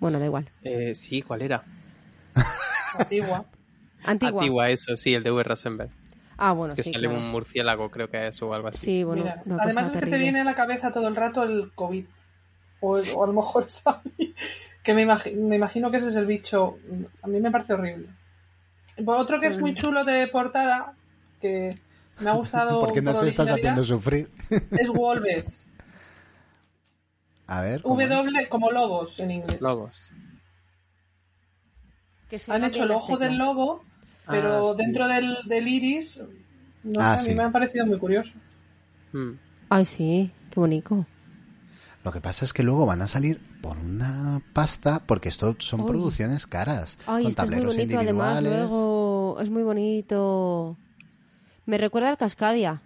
Bueno, da igual. Eh, sí, ¿cuál era? Antigua. Antigua. Antigua, eso, sí, el de V. Rosenberg. Ah, bueno, Que sí, sale claro. un murciélago, creo que es, o algo así. Sí, bueno, Mira, una además cosa es que te viene a la cabeza todo el rato el COVID. O, o a lo mejor es a mí, que me, imagi- me imagino que ese es el bicho. A mí me parece horrible. Otro que es muy chulo de portada, que me ha gustado. ¿Por qué no por se estás haciendo sufrir? Es Wolves. A ver. W como lobos en inglés. Que se Han hecho el ojo del lobo, pero Ah, sí. dentro del, del iris. No Ah, sé, a mí me ha parecido muy curioso. Mm. Ay, sí, qué bonito. Lo que pasa es que luego van a salir por una pasta, porque esto son Ay. producciones caras. Ay, con es muy tableros además, individuales. luego es muy bonito. Me recuerda al Cascadia.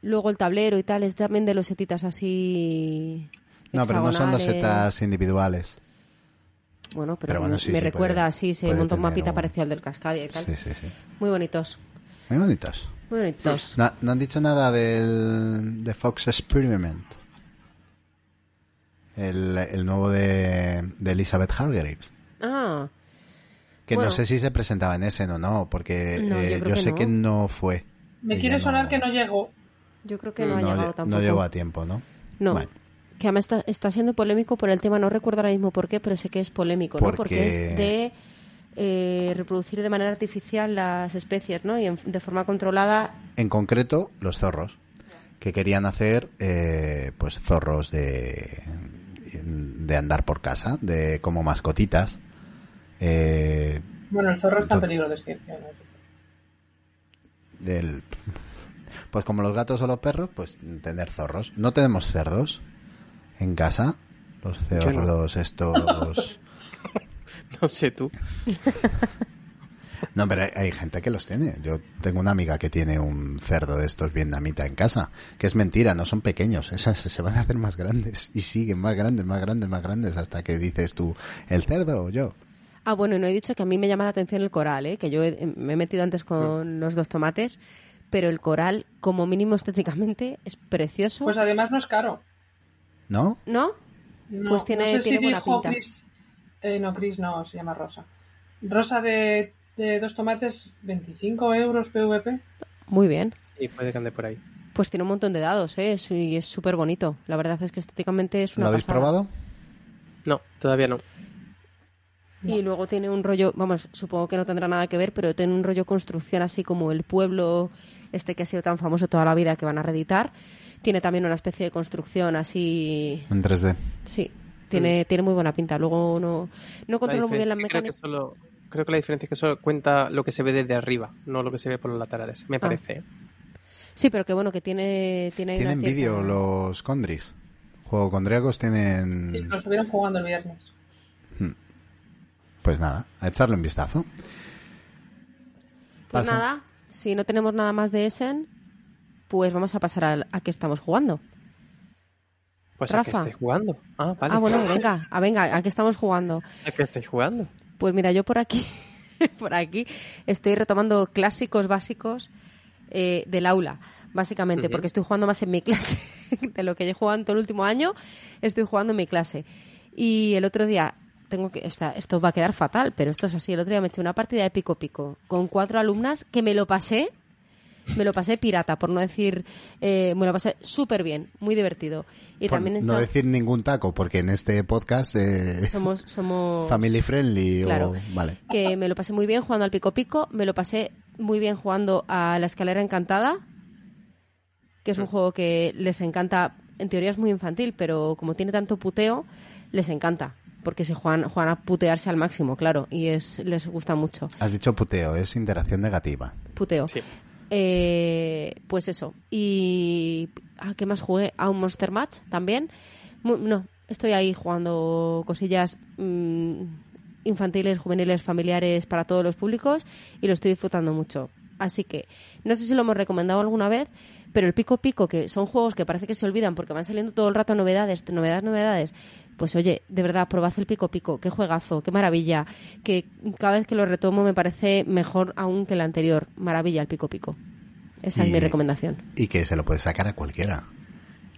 Luego el tablero y tal, es también de los setitas así. No, pero no son los hexagonales. setas individuales. Bueno, pero, Pero bueno, me, sí, me sí, recuerda así, se monta un mapita un- parecido al del Cascadia y tal. Sí, sí, sí. Muy bonitos, Muy bonitos. muy bonitos. No, no han dicho nada del de Fox Experiment. El, el nuevo de, de Elizabeth Hargreaves. Ah, Que Bueno. no sé si se presentaba en ese o no, porque No, eh, yo que sé no. que no fue. Me quiere sonar no- que no llegó. yo creo que no ha llegado lle- tampoco. no llegó a tiempo, ¿no? No. Bueno. Que además está, está siendo polémico por el tema, no recuerdo ahora mismo por qué, pero sé que es polémico, ¿no? Porque- es de eh, reproducir de manera artificial las especies, ¿no? Y en- de forma controlada. En concreto, los zorros. Que querían hacer, eh, pues, zorros de, de andar por casa, de como mascotitas. Eh, Bueno, el zorro está en peligro de extinción. ¿no? del, pues como los gatos o los perros, pues tener zorros. No tenemos cerdos en casa. Los Yo no. cerdos estos... No sé tú. No, pero hay, hay gente que los tiene. Yo tengo una amiga que tiene un cerdo de estos vietnamita en casa, que es mentira, no son pequeños, esas se van a hacer más grandes y siguen más grandes, más grandes, más grandes hasta que dices tú, el cerdo o yo. Ah, bueno, y no he dicho que a mí me llama la atención el coral, ¿eh? Que yo he- me he metido antes con los dos tomates, pero el coral, como mínimo estéticamente, es precioso. Pues además no es caro. ¿No? ¿No? No, Pues tiene- no sé tiene si buena dijo pinta. Chris. Eh, no, Chris no, se llama Rosa. Rosa de, de dos tomates, 25 euros PVP. Muy bien. Sí, puede que ande por ahí. Pues tiene un montón de dados, ¿eh? Es- y es súper bonito. La verdad es que estéticamente es una ¿Lo habéis pasada. probado? No, todavía no. Y luego tiene un rollo, vamos, supongo que no tendrá nada que ver, pero tiene un rollo construcción así como el pueblo este que ha sido tan famoso toda la vida que van a reeditar. Tiene también una especie de construcción así, En 3D. sí, tiene, tiene muy buena pinta. Luego no, no controlo muy bien la diferencia- creo que mecánica. solo Creo que la diferencia es que solo cuenta lo que se ve desde arriba, no lo que se ve por los laterales, me Ah. parece. Sí, pero que bueno, que tiene... Tiene, Tienen cierta- vídeo los Condris. Juego Condriacos tienen... Sí, lo estuvieron jugando el viernes. Pues nada, a echarle un vistazo. Pues nada, si no tenemos nada más de Essen, pues vamos a pasar al- a, qué estamos jugando. Pues a que Rafa. estáis jugando. Ah, vale. Ah, bueno, venga, a venga, ¿a qué estamos jugando? ¿A qué estáis jugando? Pues mira, yo por aquí, por aquí estoy retomando clásicos básicos eh, del aula, básicamente, porque estoy jugando más en mi clase de lo que he jugado en todo el último año, estoy jugando en mi clase. Y el otro día, tengo que, esta- esto va a quedar fatal, pero esto es así, el otro día me eché una partida de pico pico con cuatro alumnas que me lo pasé, me lo pasé pirata, por no decir, eh, me lo pasé súper bien, muy divertido. Y Por también no está- decir ningún taco, porque en este podcast eh, somos, somos family friendly Claro. o... Vale. que me lo pasé muy bien jugando al pico pico, me lo pasé muy bien jugando a la escalera encantada, que es un juego que les encanta, en teoría es muy infantil, pero como tiene tanto puteo, les encanta, porque se juegan, juegan a putearse al máximo, claro, y es les gusta mucho. Has dicho puteo, es interacción negativa. Puteo. Sí. Eh, pues eso. Y ¿a qué más jugué? A un Monster Match también. Mu- No, estoy ahí jugando cosillas mm, infantiles, juveniles, familiares para todos los públicos y lo estoy disfrutando mucho. Así que no sé si lo hemos recomendado alguna vez, pero el pico pico, que son juegos que parece que se olvidan porque van saliendo todo el rato novedades, novedades, novedades. Pues oye, de verdad, probad el pico pico, qué juegazo, qué maravilla. Que cada vez que lo retomo me parece mejor aún que el anterior. Maravilla el pico pico. Esa es mi recomendación. Y que se lo puedes sacar a cualquiera.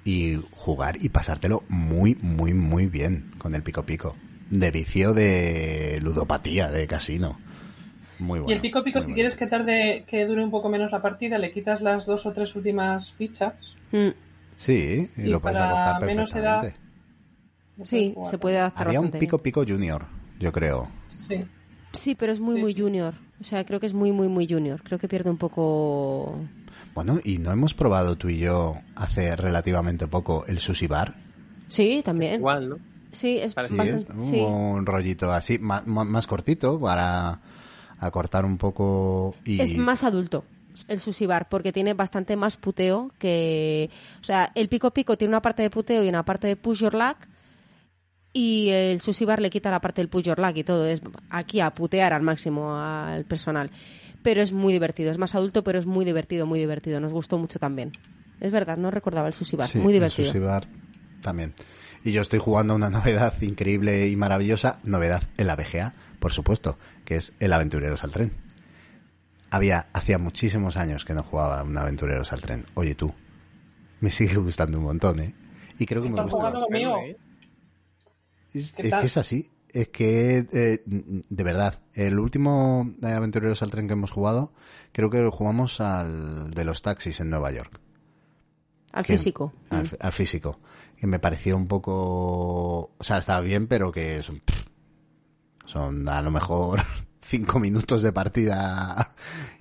Y jugar y pasártelo muy, muy, muy bien con el pico pico. De vicio de ludopatía, de casino. Muy bueno. y el pico pico, si bueno. quieres que tarde, que dure un poco menos la partida, le quitas las dos o tres últimas fichas. Mm, Sí, y, y lo puedes para adaptar menos perfectamente. edad, sí, se puede adaptar Había un pico bien. pico junior, yo creo. Sí. Sí, pero es muy, Sí. muy junior. O sea, creo que es muy, muy, muy junior. Creo que pierde un poco... Bueno, y no hemos probado tú y yo hace relativamente poco el sushi bar. Sí, también. Igual, ¿no? Sí, es Sí, bastante... es sí. un rollito así, más, más cortito para acortar un poco y Es más adulto el sushi bar porque tiene bastante más puteo que... O sea, el pico pico tiene una parte de puteo y una parte de push your luck y el sushi bar le quita la parte del push your luck y todo. Es aquí a putear al máximo al personal. Pero es muy divertido. Es más adulto, pero es muy divertido, muy divertido. Nos gustó mucho también. Es verdad, no recordaba el sushi bar. Sí, muy el divertido. sushi bar también. Y yo estoy jugando a una novedad increíble y maravillosa, novedad en la BGA, por supuesto, que es el Aventureros al Tren. Había, hacía muchísimos años que no jugaba a un Aventureros al Tren. Oye tú, me sigue gustando un montón, ¿eh? Y creo que me gusta. jugando conmigo. ¿eh? Es, que es así. Es que, eh, de verdad, el último de Aventureros al Tren que hemos jugado, creo que lo jugamos al de los taxis en Nueva York. Al que- físico. Al, Mm. al físico. Que me pareció un poco... O sea, estaba bien, pero que son, pff, son a lo mejor cinco minutos de partida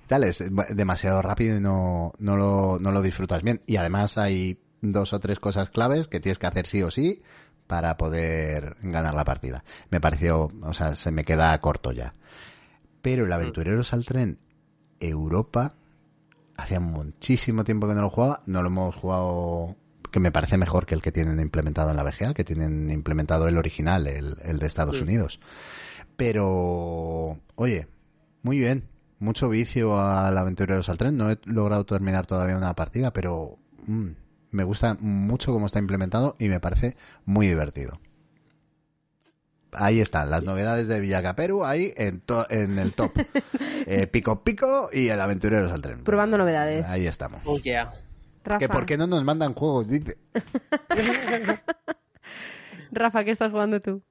y tal. Es demasiado rápido y no, no, lo, no lo disfrutas bien. Y además hay dos o tres cosas claves que tienes que hacer sí o sí para poder ganar la partida. Me pareció, o sea, se me queda corto ya. Pero el Aventureros al Tren Europa hacía muchísimo tiempo que no lo jugaba, no lo hemos jugado que me parece mejor que el que tienen implementado en la BGA, que tienen implementado el original, el, el de Estados Unidos. Pero, oye, muy bien, mucho vicio al Aventureros al Tren, no he logrado terminar todavía una partida, pero mm, me gusta mucho cómo está implementado y me parece muy divertido. Ahí están las novedades de Villacaperu, ahí en, to- en el top. Eh, pico Pico y el Aventureros al Tren. Probando novedades. Ahí estamos. Oh, yeah. Rafa, Que por qué no nos mandan juegos, dice. Rafa, ¿qué estás jugando tú?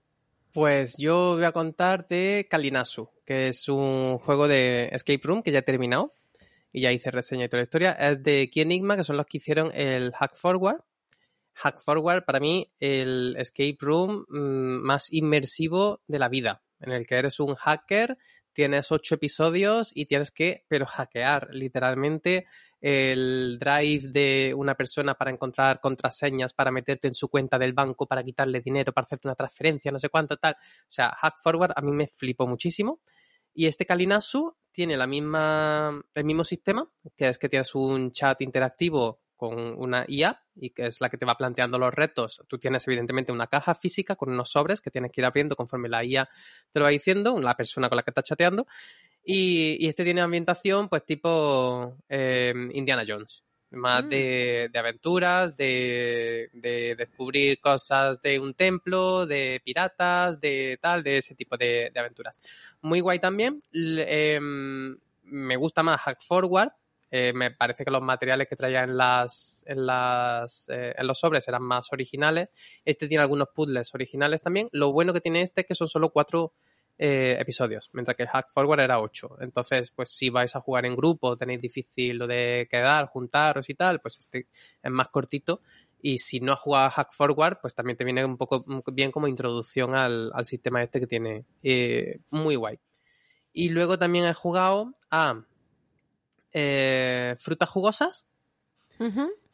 Pues yo voy a contar de Kalinasu, que es un juego de Escape Room que ya he terminado y ya hice reseña y toda la historia. Es de Key Enigma, que son los que hicieron el Hack Forward. Hack Forward, para mí, el Escape Room mm, más inmersivo de la vida, en el que eres un hacker, tienes ocho episodios y tienes que, pero hackear literalmente el drive de una persona para encontrar contraseñas, para meterte en su cuenta del banco, para quitarle dinero, para hacerte una transferencia, no sé cuánto, tal. O sea, Hack Forward a mí me flipó muchísimo. Y este Kalinasu tiene la misma, el mismo sistema, que es que tienes un chat interactivo con una IA y que es la que te va planteando los retos. Tú tienes evidentemente una caja física con unos sobres que tienes que ir abriendo conforme la IA te lo va diciendo, la persona con la que estás chateando. Y, y este tiene ambientación pues tipo eh, Indiana Jones. Más Mm. de, de aventuras, de, de descubrir cosas de un templo, de piratas, de tal, de ese tipo de, de aventuras. Muy guay también. Em, me gusta más Hack Forward. Eh, me parece que los materiales que traía en las, en las eh, en los sobres eran más originales. Este tiene algunos puzzles originales también. Lo bueno que tiene este es que son solo cuatro eh, episodios, mientras que Hack Forward era ocho. Entonces, pues si vais a jugar en grupo, tenéis difícil lo de quedar, juntaros y tal, pues este es más cortito. Y si no has jugado a Hack Forward, pues también te viene un poco bien como introducción al, al sistema este que tiene eh, muy guay. Y luego también he jugado a eh, Frutas Jugosas,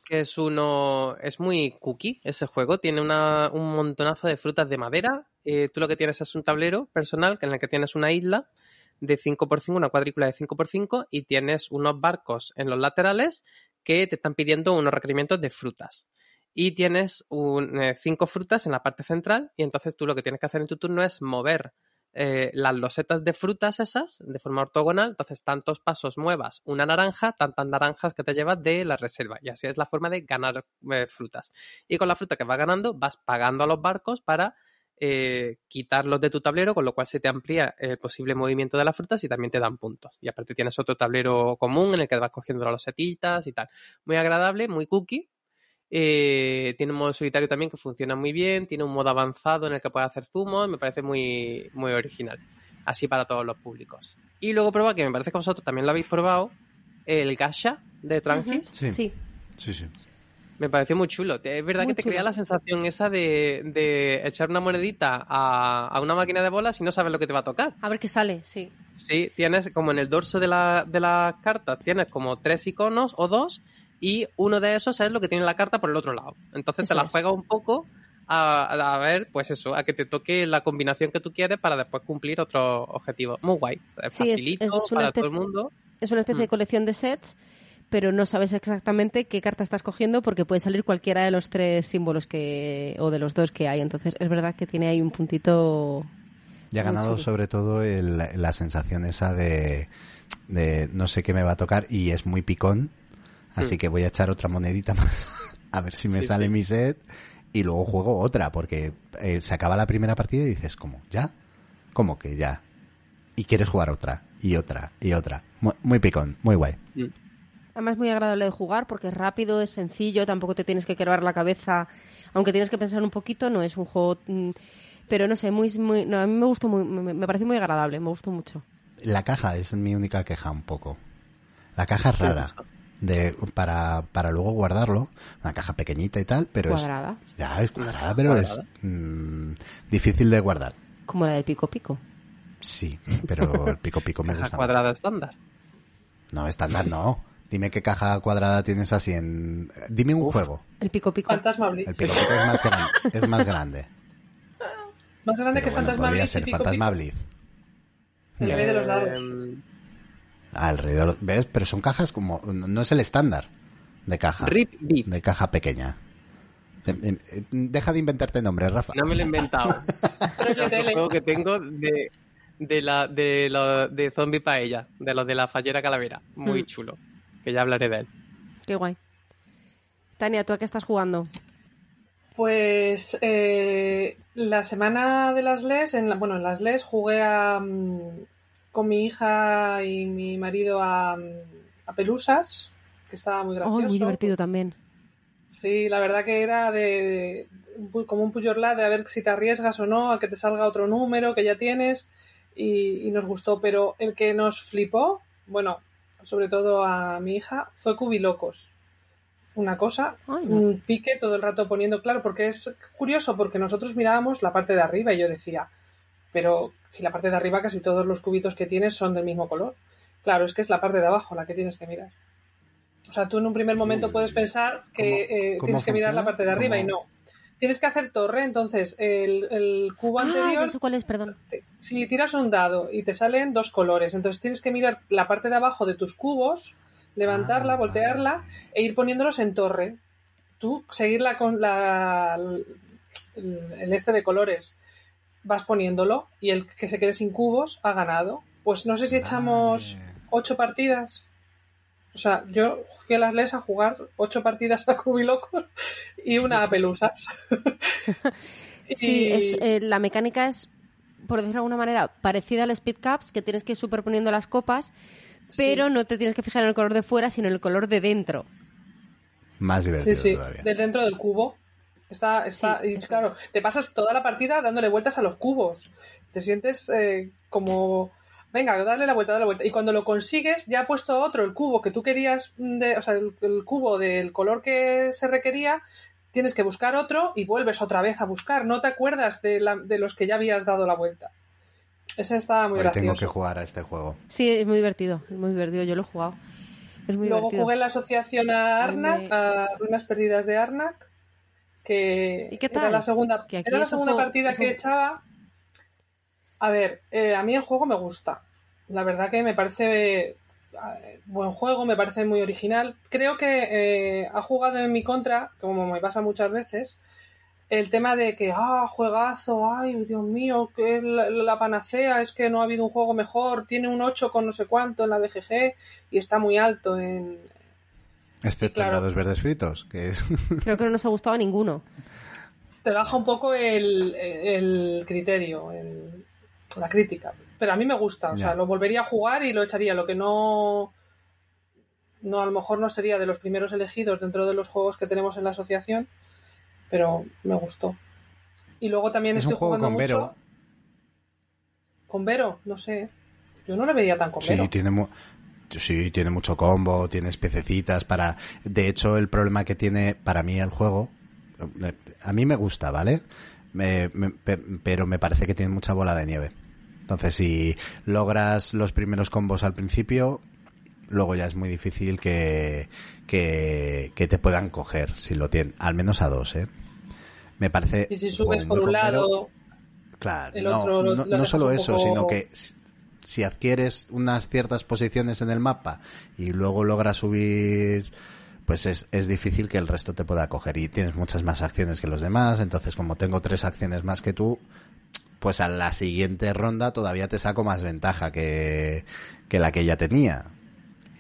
que es uno. Es muy cookie ese juego. Tiene una- un montonazo de frutas de madera. Eh, tú lo que tienes es un tablero personal en el que tienes una isla de 5x5, una cuadrícula de 5x5, y tienes unos barcos en los laterales que te están pidiendo unos requerimientos de frutas. y tienes un, eh, cinco frutas en la parte central y entonces tú lo que tienes que hacer en tu turno es mover eh, las losetas de frutas esas de forma ortogonal, entonces tantos pasos muevas una naranja, tantas naranjas que te llevas de la reserva y así es la forma de ganar frutas. Y con la fruta que vas ganando vas pagando a los barcos para eh, quitarlos de tu tablero, con lo cual se te amplía el posible movimiento de las frutas y también te dan puntos. Y aparte tienes otro tablero común en el que vas cogiendo las losetitas y tal. Muy agradable, muy cookie. Eh, tiene un modo solitario también que funciona muy bien. Tiene un modo avanzado en el que puedes hacer zumos. Me parece muy, muy original. Así para todos los públicos. Y luego prueba, que me parece que vosotros también lo habéis probado, el Gasha de Trangis. Sí. Sí. Sí, sí. Me pareció muy chulo. Es verdad Muy que te crea chulo. la sensación esa de, de echar una monedita a, a una máquina de bolas y no sabes lo que te va a tocar. A ver qué sale, sí. Sí, tienes como en el dorso de, la, de las cartas, tienes como tres iconos o dos y uno de esos es lo que tiene la carta por el otro lado. Entonces Eso te la es. juegas un poco a, a ver, pues eso, a que te toque la combinación que tú quieres para después cumplir otro objetivo. Muy guay. Es Sí, es- facilito es una para especie- todo el mundo. Es una especie de Mm. colección de sets, pero no sabes exactamente qué carta estás cogiendo porque puede salir cualquiera de los tres símbolos que o de los dos que hay. Entonces es verdad que tiene ahí un puntito. Y ha ganado chulo. sobre todo el- la sensación esa de, de no sé qué me va a tocar y es muy picón, así Mm. que voy a echar otra monedita más a ver si me Sí, sale sí. mi set y luego juego otra porque eh, se acaba la primera partida y dices, ¿cómo? ¿Ya? ¿Cómo que ya? Y quieres jugar otra y otra y otra. Muy, muy picón, muy guay. Además, muy agradable de jugar porque es rápido, es sencillo, tampoco te tienes que quebrar la cabeza, aunque tienes que pensar un poquito, no es un juego. mm, Pero no sé, muy, muy, no, a mí me gustó muy, me, me parece muy agradable, me gustó mucho. La caja es mi única queja un poco. La caja es rara. De, para, para luego guardarlo. Una caja pequeñita y tal, pero Cuadrada, es... Ya, es cuadrada, pero es mm, difícil de guardar. como la del pico pico. Sí, pero el pico pico me gusta. cuadrada estándar. No, estándar no. Dime qué caja cuadrada tienes así en... Dime un juego. El pico pico. Fantasma Blitz. El pico pico es más grande. Es más grande. Más grande Pero que bueno, Fantasma Blitz y ser Pico Fantasma Pico. Blitz. El rey de los dados. Em, Alrededor, ¿ves? Pero son cajas como... No es el estándar de caja. Rip Beat. De caja pequeña. Eh, eh, eh, Deja de inventarte nombres, Rafa. No me lo he inventado. Tele. juego que tengo de, de, la, de, lo- de Zombie Paella, de los de la fallera calavera. Muy Mm. chulo. Que ya hablaré de él. Qué guay. Tania, ¿tú a qué estás jugando? Pues eh, la semana de las LES, en la- bueno, en las LES jugué a, mm, con mi hija y mi marido a, mm, a Pelusas, que estaba muy Oh, gracioso. muy divertido también. Sí, la verdad que era de, de- como un puyolá de a ver si te arriesgas o no a que te salga otro número que ya tienes y, y nos gustó, pero el que nos flipó, bueno, sobre todo a mi hija, fue Cubilocos. Una cosa, Ay, no. un pique todo el rato poniendo claro, porque es curioso, porque nosotros mirábamos la parte de arriba y yo decía, pero si la parte de arriba casi todos los cubitos que tienes son del mismo color. Claro, es que es la parte de abajo la que tienes que mirar. O sea, tú en un primer momento puedes pensar que ¿Cómo- eh, cómo tienes que mirar la parte de arriba y no. Tienes que hacer torre, entonces el, el cubo Ah, anterior, ya sé cuál es, perdón. te- si tiras un dado y te salen dos colores, entonces tienes que mirar la parte de abajo de tus cubos, levantarla, Ah, voltearla e ir poniéndolos en torre. Tú seguirla con la, el, el este de colores. Vas poniéndolo y el que se quede sin cubos ha ganado. Pues no sé si echamos Vale. ocho partidas. O sea, yo fui a las LES a jugar ocho partidas a Cubilocos y una a Pelusas. Sí, Y- es, eh, la mecánica es, por decirlo de alguna manera, parecida al Speed Cups, que tienes que ir superponiendo las copas, pero no te tienes que fijar en el color de fuera, sino en el color de dentro. Más Sí, divertido sí, todavía. de dentro del cubo. Está, está, Sí, y claro, es. te pasas toda la partida dándole vueltas a los cubos. Te sientes eh, como, venga, dale la vuelta, dale la vuelta. Y cuando lo consigues, ya ha puesto otro, el cubo que tú querías, de, o sea, el, el cubo del color que se requería, tienes que buscar otro y vuelves otra vez a buscar. No te acuerdas de, la- de los que ya habías dado la vuelta. Ese está muy Hoy gracioso. tengo que jugar a este juego. Sí, es muy divertido, es muy divertido, yo lo he jugado. Es muy Luego divertido. jugué en la asociación a Arnak, me- a Ruinas Perdidas de Arnak, que ¿Y qué era tal? la segunda, era la segunda juego- partida que un- echaba. A ver, eh, a mí el juego me gusta. La verdad que me parece eh, buen juego, me parece muy original. Creo que eh, ha jugado en mi contra, como me pasa muchas veces, el tema de que, ah, juegazo, ay, Dios mío, que es la, la panacea, es que no ha habido un juego mejor, tiene un 8 con no sé cuánto en la BGG y está muy alto en... Excepto Claro. en dados verdes fritos, que es... Creo que no nos ha gustado a ninguno. Te baja un poco el, el criterio, el- la crítica. Pero a mí me gusta, o Ya. sea, lo volvería a jugar y lo echaría. Lo que no, no, a lo mejor no sería de los primeros elegidos dentro de los juegos que tenemos en la asociación, pero me gustó. Y luego también es un juego jugando con Vero. Con Vero, no sé. Yo no lo veía tan con Sí, Vero. tiene mu- sí, tiene mucho combo, tienes piececitas para... De hecho, el problema que tiene para mí el juego... eh, A mí me gusta, ¿vale? Me- me- pe- pero me parece que tiene mucha bola de nieve. Entonces, si logras los primeros combos al principio, luego ya es muy difícil que, que, que te puedan coger, si lo tienen. Al menos a dos, ¿eh? Me parece... Y si subes por un lado, Claro, El no, otro no, solo eso, poco- sino que si- si adquieres unas ciertas posiciones en el mapa y luego logras subir, pues es, es difícil que el resto te pueda coger y tienes muchas más acciones que los demás, entonces como tengo tres acciones más que tú, pues a la siguiente ronda todavía te saco más ventaja que, que la que ya tenía.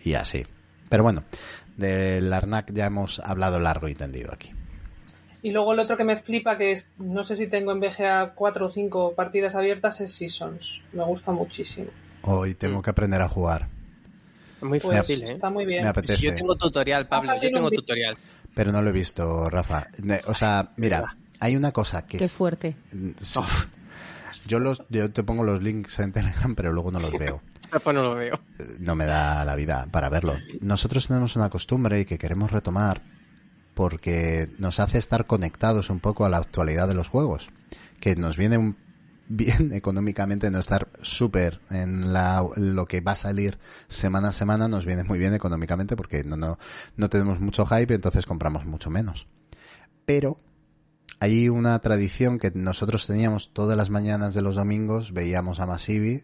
Y así. Pero bueno, del Arnak ya hemos hablado largo y tendido aquí. Y luego el otro que me flipa, que es, no sé si tengo en BGA cuatro o cinco partidas abiertas, es Seasons. Me gusta muchísimo. Hoy tengo que aprender a jugar. Es muy Pues fácil, ¿eh? está muy bien. Me apetece. Yo tengo tutorial, Pablo, yo tengo tutorial. Pero no lo he visto, Rafa. O sea, mira, hay una cosa que Qué es- fuerte. Sí. Yo los, yo te pongo los links en Telegram, pero luego no los veo. Rafa no lo veo. No me da la vida para verlo. Nosotros tenemos una costumbre y que queremos retomar porque nos hace estar conectados un poco a la actualidad de los juegos. Que nos viene bien económicamente no estar súper en la, lo que va a salir semana a semana, nos viene muy bien económicamente porque no, no, no tenemos mucho hype, entonces compramos mucho menos. Pero hay una tradición que nosotros teníamos todas las mañanas de los domingos, veíamos a Masivi,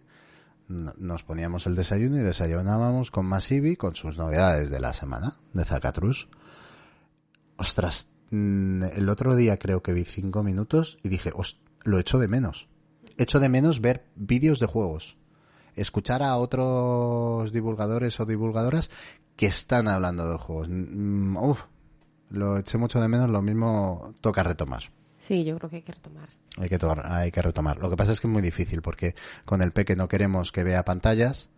nos poníamos el desayuno y desayunábamos con Masivi con sus novedades de la semana de Zacatrus. Ostras, mm, el otro día creo que vi cinco minutos y dije, "Os- lo echo de menos. Echo de menos ver vídeos de juegos. Escuchar a otros divulgadores o divulgadoras que están hablando de juegos. Mm, uf, lo eché mucho de menos, lo mismo toca retomar. Sí, yo creo que hay que retomar. Hay que, to- hay que retomar. Lo que pasa es que es muy difícil porque con el peque no queremos que vea pantallas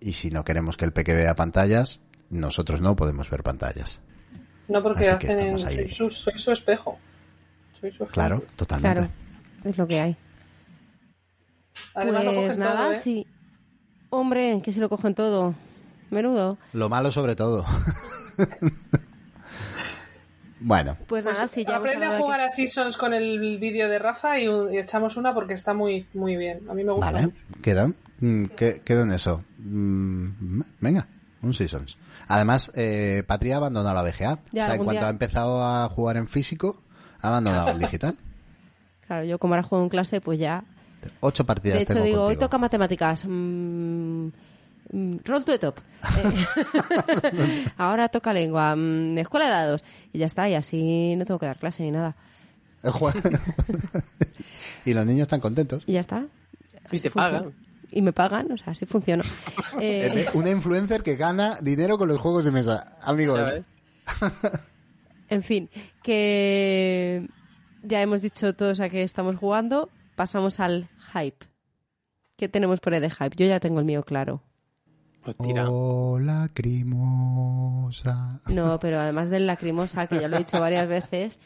y si no queremos que el peque vea pantallas, nosotros no podemos ver pantallas. No porque Así hacen estamos ahí. soy su, soy su espejo. Soy su ejemplo. Claro, totalmente. Claro, es lo que hay. Además pues nada, todo, ¿eh? sí. Hombre, que se lo cogen todo. Menudo. Lo malo sobre todo. bueno, Pues, nada, sí, ya aprende a jugar a Seasons con el vídeo de Rafa y, y echamos una porque está muy muy bien. A mí me gusta. vale, mucho. queda, mm, en eso. Mm, venga, un Seasons. Además, eh, Patria ha abandonado la VGA. Ya, o sea, en cuanto día- ha empezado a jugar en físico, ha abandonado el digital. Claro, yo como ahora juego en clase, pues ya. Ocho partidas De hecho, tengo digo, hoy contigo. toca matemáticas. Mm, roll to the top. Eh, ahora toca lengua. mm, escuela de dados. Y ya está, y así no tengo que dar clase ni nada. y los niños están contentos. Y ya está. Y te funciona. pagan. Y me pagan, o sea, así funciona. Eh, Eh, Una influencer que gana dinero con los juegos de mesa. Amigos. En fin, que ya hemos dicho todos a qué estamos jugando. Pasamos al hype. ¿Qué tenemos por ahí de hype? Yo ya tengo el mío claro. Pues tira. Oh, lacrimosa. No, pero además del lacrimosa, que ya lo he dicho varias veces,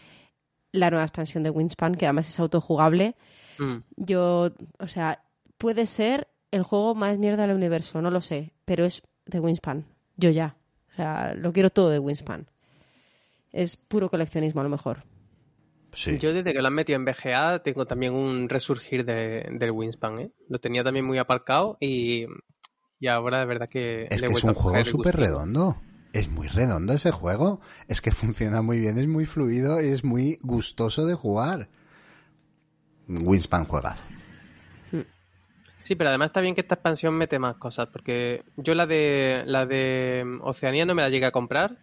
la nueva expansión de Wingspan, que además es autojugable. Mm. Yo, o sea, puede ser el juego más mierda del universo, no lo sé, pero es de Wingspan. Yo ya. O sea, lo quiero todo de Wingspan. Es puro coleccionismo a lo mejor. Sí. Yo desde que lo han metido en BGA tengo también un resurgir de, del Wingspan, ¿eh? Lo tenía también muy aparcado y, y ahora de verdad que... Es le que es un juego súper redondo. Es muy redondo ese juego. Es que funciona muy bien, es muy fluido, es muy gustoso de jugar. Winspan juegazo. Sí, pero además está bien que esta expansión mete más cosas, porque yo la de la de Oceanía no me la llegué a comprar,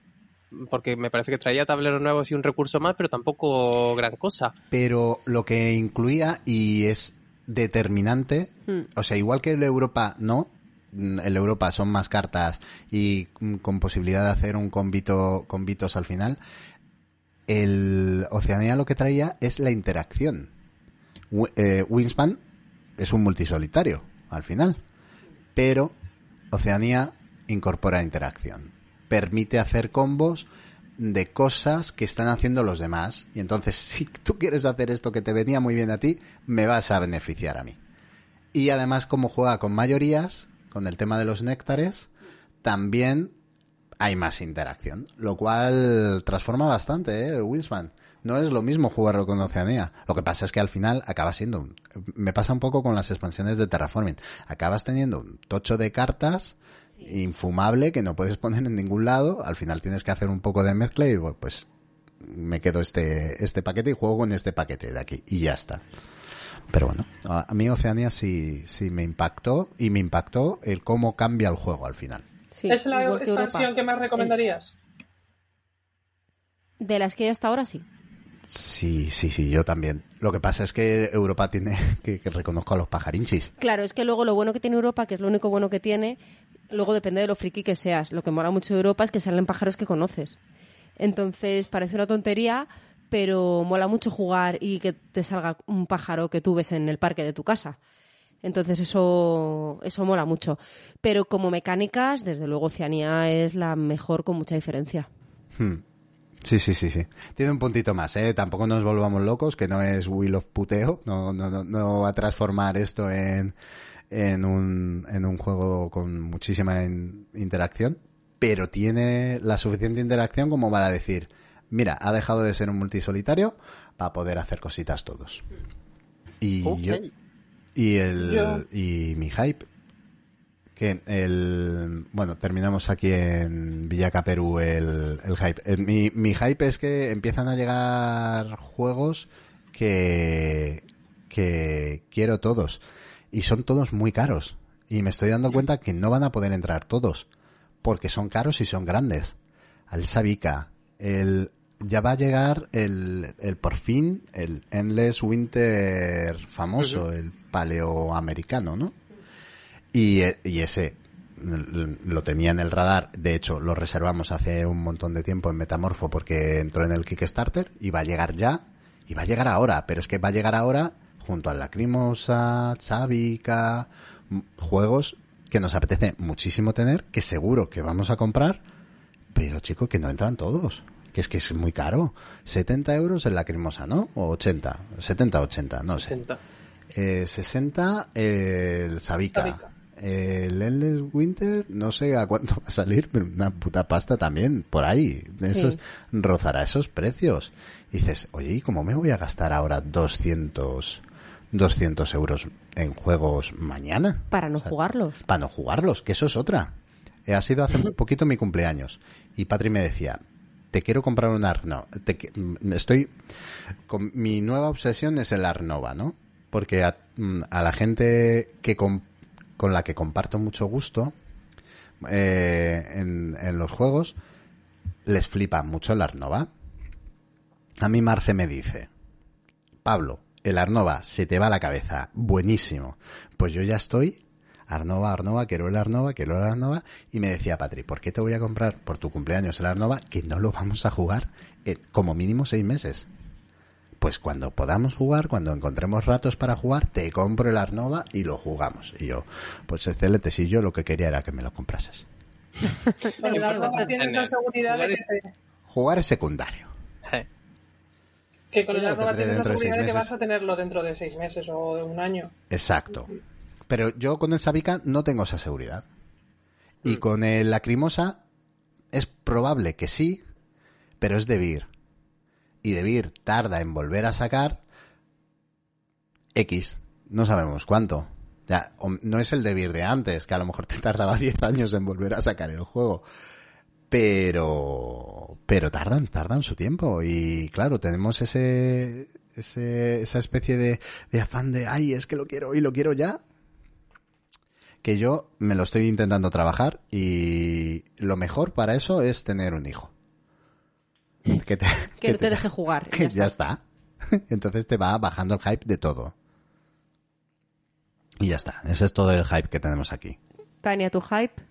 porque me parece que traía tableros nuevos y un recurso más, pero tampoco gran cosa. Pero lo que incluía y es determinante, Hmm. o sea, igual que el Europa no, el Europa son más cartas y mm, con posibilidad de hacer un convito, convitos al final, el Oceanía lo que traía es la interacción. Eh, Wingspan es un multisolitario al final, pero Oceanía incorpora interacción. Permite hacer combos de cosas que están haciendo los demás. Y entonces, si tú quieres hacer esto que te venía muy bien a ti, me vas a beneficiar a mí. Y además, como juega con mayorías, con el tema de los néctares, también hay más interacción. Lo cual transforma bastante, ¿eh? El Wingspan. No es lo mismo jugarlo con Oceanía. Lo que pasa es que al final acaba siendo un... Me pasa un poco con las expansiones de Terraforming. Acabas teniendo un tocho de cartas infumable que no puedes poner en ningún lado. Al final tienes que hacer un poco de mezcla y pues me quedo este, este paquete y juego con este paquete de aquí y ya está. Pero bueno, a, mí Oceanía sí, sí me impactó y me impactó el cómo cambia el juego al final. Sí, ¿Es la igual que Europa. expansión que más recomendarías? De las que hay hasta ahora, sí. Sí, sí, sí, yo también. Lo que pasa es que Europa tiene que, que reconozco a los pajarinchis. Claro, es que luego lo bueno que tiene Europa, que es lo único bueno que tiene, luego depende de lo friki que seas. Lo que mola mucho de Europa es que salen pájaros que conoces. Entonces parece una tontería, pero mola mucho jugar y que te salga un pájaro que tú ves en el parque de tu casa. Entonces eso, eso mola mucho. Pero como mecánicas, desde luego Oceanía es la mejor con mucha diferencia. Hmm. Sí, sí, sí, sí. Tiene un puntito más, ¿eh? Tampoco nos volvamos locos, que no es Will of Puteo. No, no, no, no va a transformar esto en, en, un, en un juego con muchísima in- interacción. Pero tiene la suficiente interacción como para decir, mira, ha dejado de ser un multisolitario para poder hacer cositas todos. Y yo, y el, Yo- y mi hype, que el, bueno, terminamos aquí en Villaca, Perú, el, el hype. El- mi, mi hype es que empiezan a llegar juegos que, que quiero todos. Y son todos muy caros. Y me estoy dando cuenta que no van a poder entrar todos. Porque son caros y son grandes. Al Sabica, el, ya va a llegar el, el por fin, el Endless Winter famoso, el paleoamericano, ¿no? Y, e- y ese lo tenía en el radar. De hecho, lo reservamos hace un montón de tiempo en Metamorfo porque entró en el Kickstarter y va a llegar ya. Y va a llegar ahora. Pero es que va a llegar ahora junto a Lacrimosa, Chavica, m- juegos que nos apetece muchísimo tener, que seguro que vamos a comprar, pero chico, que no entran todos. Que es que es muy caro. 70 euros en Lacrimosa, ¿no? O 80. 70, 80, no sé. 60. Eh, 60 el Sabica. Sabica. El Endless Winter, no sé a cuánto va a salir, pero una puta pasta también, por ahí. Esos, Sí. Rozará esos precios. Y dices, oye, ¿y cómo me voy a gastar ahora 200, 200 euros en juegos mañana? Para no O sea, jugarlos. Para no jugarlos, que eso es otra. Eh, Ha sido hace un poquito mi cumpleaños. Y Patri me decía, te quiero comprar un Arno. Mm, estoy, con, mi nueva obsesión es el Arnova, ¿no? Porque a, mm, a la gente que com- con la que comparto mucho gusto eh, en, en los juegos, les flipa mucho el Arnova. A mí Marce me dice, Pablo, el Arnova se te va la cabeza, buenísimo. Pues yo ya estoy, Arnova, Arnova, quiero el Arnova, quiero el Arnova, y me decía Patri, ¿por qué te voy a comprar por tu cumpleaños el Arnova que no lo vamos a jugar en como mínimo seis meses? Pues cuando podamos jugar, cuando encontremos ratos para jugar, te compro el Arnova y lo jugamos. Y yo, pues excelente, si yo lo que quería era que me lo comprases. El Arnova tienes la seguridad de que, te- Jugar es secundario. Que con el Arnova tienes la dentro de seis seguridad de que meses. vas a tenerlo dentro de seis meses o de un año. Exacto. Pero yo con el Sabica no tengo esa seguridad. Y con el Lacrimosa es probable que sí, pero es Debir. Y Debir tarda en volver a sacar X. No sabemos cuánto. Ya, no es el Debir de antes, que a lo mejor te tardaba 10 años en volver a sacar el juego. Pero, pero tardan, tardan su tiempo. Y claro, tenemos ese, ese, esa especie de, de afán de, ay, es que lo quiero y lo quiero ya. Que yo me lo estoy intentando trabajar y lo mejor para eso es tener un hijo. Que, te, Que no te deje jugar. que ya ya está. Entonces te va bajando el hype de todo. Y ya está. Ese es todo el hype que tenemos aquí. Tania, tu hype.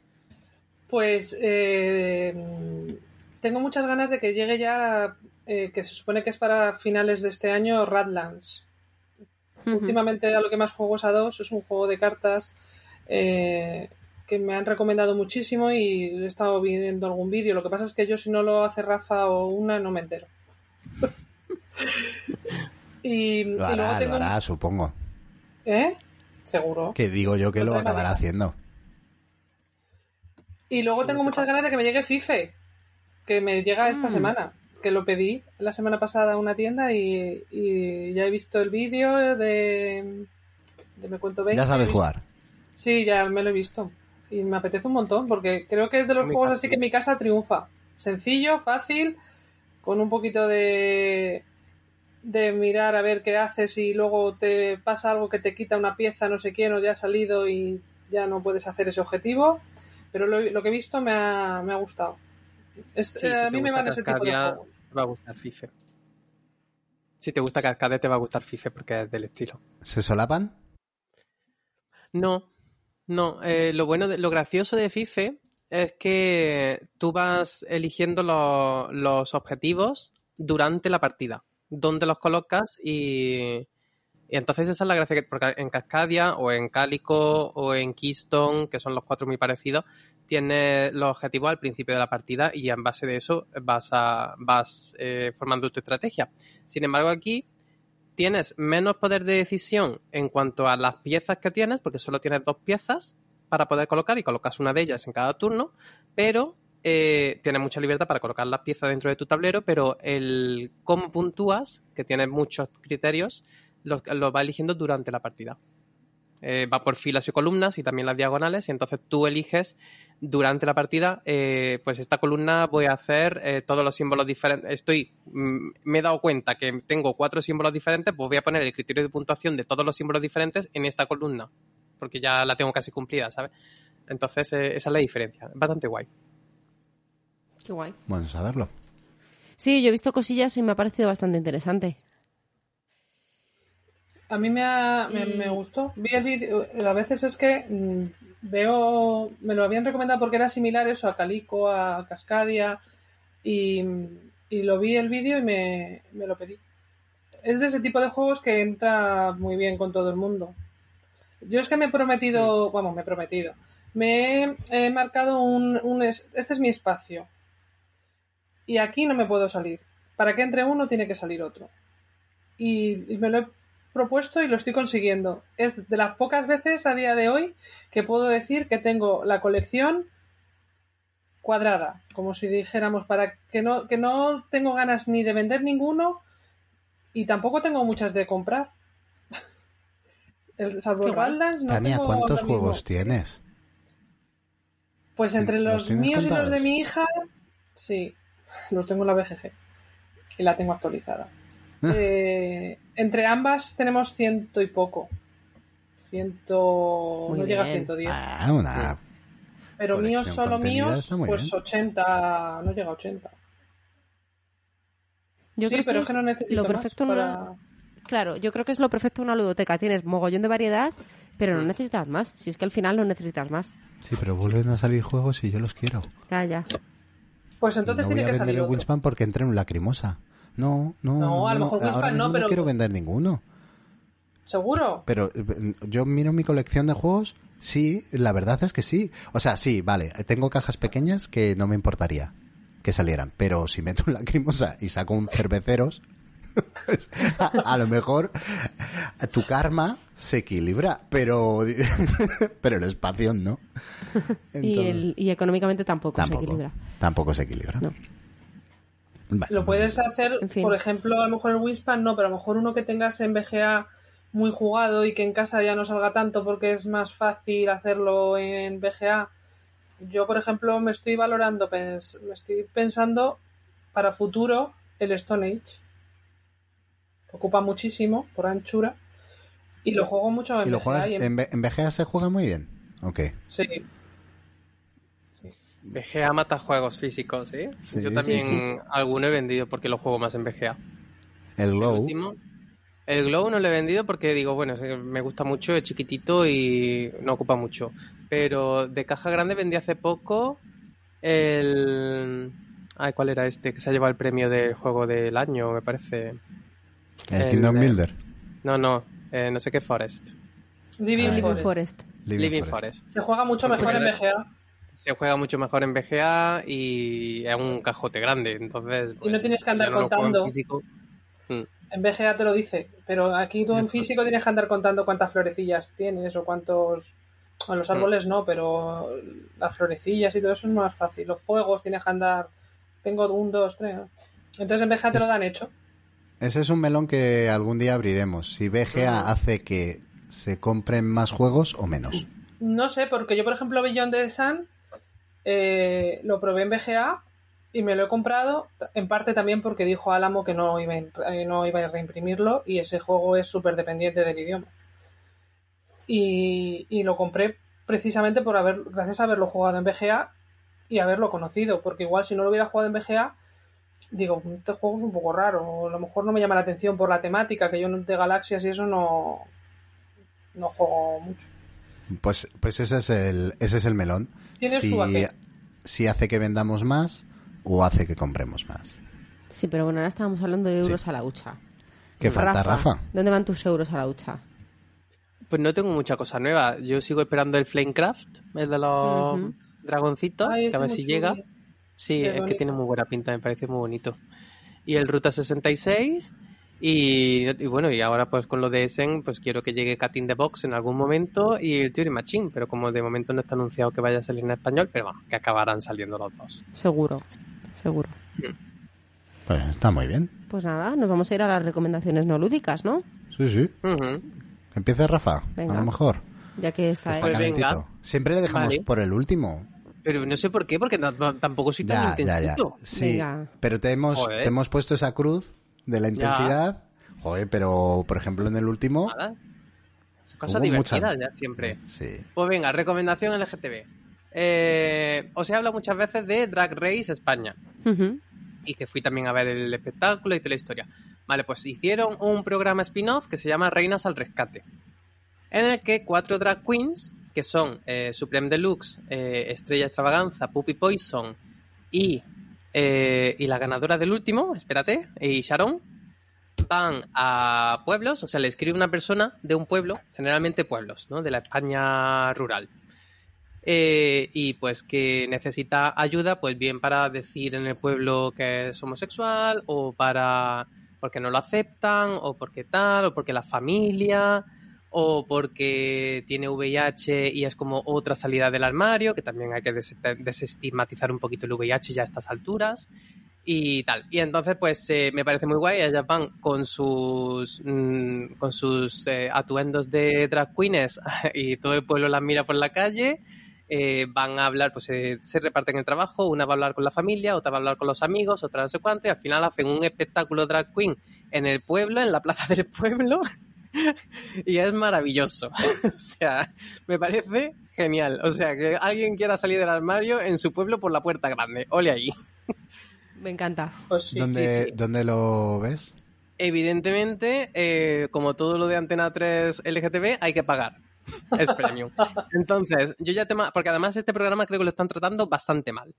Pues eh, tengo muchas ganas de que llegue ya, eh, que se supone que es para finales de este año, Radlands. Últimamente a lo que más juego es a dos, es un juego de cartas eh, que me han recomendado muchísimo y he estado viendo algún vídeo. Lo que pasa es que yo si no lo hace Rafa o una no me entero. y, y Lo luego hará, lo tengo... hará, supongo. ¿Eh? Seguro. Que digo yo que lo acabará manera. haciendo. Y luego Sí, tengo muchas ganas de que me llegue FIFE, que me llega esta Mm. semana, que lo pedí la semana pasada a una tienda y, y ya he visto el vídeo de, de Me Cuento 20. Ya sabes jugar. Sí, ya me lo he visto. Y me apetece un montón, porque creo que es de los Muy juegos fácil. así que en mi casa triunfa. Sencillo, fácil, con un poquito de de mirar a ver qué haces y luego te pasa algo que te quita una pieza, no sé quién, o ya ha salido y ya no puedes hacer ese objetivo. Pero lo, lo que he visto me ha, me ha gustado. Es- Sí, eh, si a te mí me gusta van ese tipo de juegos. te va a gustar FIFA. Si te gusta Cascade, te va a gustar FIFA porque es del estilo. ¿Se solapan? No, no. eh, lo bueno, de- lo gracioso de FIFA es que tú vas eligiendo lo- los objetivos durante la partida, dónde los colocas y, y entonces esa es la gracia que porque en Cascadia o en Cálico o en Keystone, que son los cuatro muy parecidos, tienes los objetivos al principio de la partida y en base de eso vas a vas eh, formando tu estrategia. Sin embargo, aquí tienes menos poder de decisión en cuanto a las piezas que tienes, porque solo tienes dos piezas para poder colocar y colocas una de ellas en cada turno, pero eh, tienes mucha libertad para colocar las piezas dentro de tu tablero, pero el cómo puntúas, que tiene muchos criterios, los lo va eligiendo durante la partida. Eh, va por filas y columnas y también las diagonales, y entonces tú eliges durante la partida, eh, pues esta columna voy a hacer eh, todos los símbolos diferentes. Estoy, mm, me he dado cuenta que tengo cuatro símbolos diferentes, pues voy a poner el criterio de puntuación de todos los símbolos diferentes en esta columna, porque ya la tengo casi cumplida, ¿sabes? Entonces, eh, esa es la diferencia. Es bastante guay. Qué guay. Bueno, saberlo. Sí, yo he visto cosillas y me ha parecido bastante interesante. A mí me, ha- me, Y- me gustó. Vi el vídeo. A veces es que mm, veo. Me lo habían recomendado porque era similar eso a Calico, a Cascadia. Y, y lo vi el vídeo y me, me lo pedí. Es de ese tipo de juegos que entra muy bien con todo el mundo. Yo es que me he prometido. Vamos, me he prometido. Me he, marcado un, un es- Este es mi espacio. Y aquí no me puedo salir. Para que entre uno tiene que salir otro. Y, y me lo he propuesto y lo estoy consiguiendo. Es de las pocas veces a día de hoy que puedo decir que tengo la colección cuadrada, como si dijéramos, para que no, que no tengo ganas ni de vender ninguno y tampoco tengo muchas de comprar. El, salvo el no Tania, tengo ¿cuántos juegos tienes? Pues entre ¿Los míos y los de mi hija, sí, los tengo en la BGG y la tengo actualizada. Eh, entre ambas tenemos ciento y poco. Ciento. Muy no llega a bien. 110. Ah, una... pero míos, solo míos, pues bien. 80. No llega a 80. Yo sí, creo pero que es que no necesito lo más perfecto para- una... Claro, yo creo que es lo perfecto una ludoteca. Tienes mogollón de variedad, pero Mm. no necesitas más. Si es que al final no necesitas más. Sí, pero vuelven a salir juegos y yo los quiero. Ya. Pues entonces no voy tiene a que vender salir el. Wingspan porque entré en lacrimosa. No, no, No, a lo mejor Wingspan ahora no, pero- quiero vender ninguno. ¿Seguro? Pero eh, yo miro mi colección de juegos, sí, la verdad es que sí. O sea, sí, vale, tengo cajas pequeñas que no me importaría que salieran, pero si meto un lacrimosa y saco un cerveceros, pues, a, a lo mejor tu karma se equilibra, pero pero el espacio no. Y, el- y económicamente tampoco, tampoco, se equilibra. tampoco se equilibra. No. Vale, Lo puedes hacer, En fin. por ejemplo, a lo mejor el Wingspan no, pero a lo mejor uno que tengas en VGA muy jugado y que en casa ya no salga tanto porque es más fácil hacerlo en VGA. Yo, por ejemplo, me estoy valorando, pens- me estoy pensando para futuro el Stone Age. Ocupa muchísimo por anchura y lo juego mucho en ¿Y lo VGA juegas y en- VGA se juega muy bien? Ok. Sí. VGA mata juegos físicos, ¿eh? Sí, Yo también sí. alguno he vendido porque lo juego más en VGA. El El Glow. último. El Glow no lo he vendido porque digo, bueno, me gusta mucho, es chiquitito y no ocupa mucho. Pero de caja grande vendí hace poco el... Ay, ¿cuál era este? Que se ha llevado el premio del juego del año, me parece. El el Kingdom de- Builder. No, no, eh, no sé qué Forest. Living Ah, Living Forest. Forest. Living, Forest. Se juega mucho Porque mejor en le- VGA. Se juega mucho mejor en VGA y es un cajote grande, entonces... pues, no tienes que andar no en contando. físico. Mm. En VGA te lo dice, pero aquí tú en físico tienes que andar contando cuántas florecillas tienes o cuántos... En los árboles no, pero las florecillas y todo eso es más fácil. Los fuegos tienes que andar... Tengo un, dos, tres... ¿no? Entonces en VGA te lo dan hecho. Ese es un melón que algún día abriremos. Si VGA hace que se compren más juegos o menos. No sé, porque yo, por ejemplo, Beyond the Sun eh, lo probé en VGA y me lo he comprado en parte también porque dijo Álamo que no iba, a- eh, reimprimirlo y ese juego es súper dependiente del idioma. Y, y lo compré precisamente por haber, gracias a haberlo jugado en VGA y haberlo conocido, porque igual si no lo hubiera jugado en VGA, digo, este juego es un poco raro, a lo mejor no me llama la atención por la temática, que yo de galaxias y eso no, no juego mucho. Pues, pues ese es el, ese es el melón. Tiene si, hace que vendamos más o hace que compremos más. Sí, pero bueno, ahora estábamos hablando de euros Sí. a la hucha. ¿Qué falta, Rafa? ¿Dónde van tus euros a la hucha? Pues no tengo mucha cosa nueva. Yo sigo esperando el Flamecraft, el de los dragoncitos, Ay, que a ver si chulo. llega. Sí, Qué es que tiene muy buena pinta, me parece muy bonito. Y el Ruta 66. Y, y bueno, y ahora pues con lo de Essen, pues quiero que llegue Cat in the Box en algún momento y el Turing Machine, pero como de momento no está anunciado que vaya a salir en español, pero vamos, que acabarán saliendo los dos. Seguro, seguro. Pues está muy bien. Pues nada, nos vamos a ir a las recomendaciones no lúdicas, ¿no? Sí, sí. Empieza Rafa, Venga. a lo mejor. Ya que está, Está Pues calentito. Siempre le dejamos Vale. por el último. Pero no sé por qué, porque tampoco soy tan Ya, ya, ya. intensito. Sí, Venga. pero te hemos, Joder. te hemos puesto esa cruz de la intensidad. Joder, pero por ejemplo en el último... Nada. Cosas Hubo mucha- divertidas ya siempre. Sí. Pues venga, recomendación LGTB. Eh, os he hablado muchas veces de Drag Race España y que fui también a ver el espectáculo y toda la historia. Vale, pues hicieron un programa spin-off que se llama Reinas al Rescate, en el que cuatro drag queens, que son eh, Supreme Deluxe, eh, Estrella Extravaganza, Puppy Poison y, eh, y la ganadora del último, espérate, y Sharon, van a pueblos, o sea, le escribe una persona de un pueblo, generalmente pueblos, ¿no? De la España rural. Eh, y pues que necesita ayuda, pues bien para decir en el pueblo que es homosexual, o para porque no lo aceptan, o porque tal, o porque la familia, o porque tiene VIH y es como otra salida del armario, que también hay que des- desestigmatizar un poquito el VIH ya a estas alturas y tal. Y entonces, pues eh, me parece muy guay. Ellas van con sus mm, con sus eh, atuendos de drag queens y todo el pueblo las mira por la calle. eh, van a hablar, pues eh, se reparten el trabajo. Una va a hablar con la familia, otra va a hablar con los amigos, otra no sé cuánto. Y al final hacen un espectáculo drag queen en el pueblo, en la plaza del pueblo. y es maravilloso. o sea, me parece genial. O sea, que alguien quiera salir del armario en su pueblo por la puerta grande. Ole ahí. Me encanta. Pues sí. ¿Dónde, sí, sí. ¿Dónde lo ves? Evidentemente, eh, como todo lo de Antena 3 LGTB, hay que pagar. Es premium. Entonces, yo ya te... Porque además este programa creo que lo están tratando bastante mal.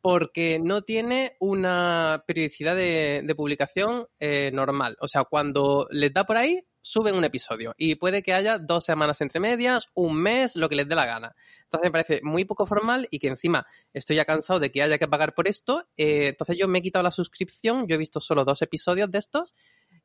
Porque no tiene una periodicidad de, de publicación eh, normal. O sea, cuando les da por ahí, suben un episodio. Y puede que haya dos semanas entre medias, un mes, lo que les dé la gana. Entonces me parece muy poco formal y que encima estoy ya cansado de que haya que pagar por esto. eh, entonces yo me he quitado la suscripción, yo he visto solo dos episodios de estos.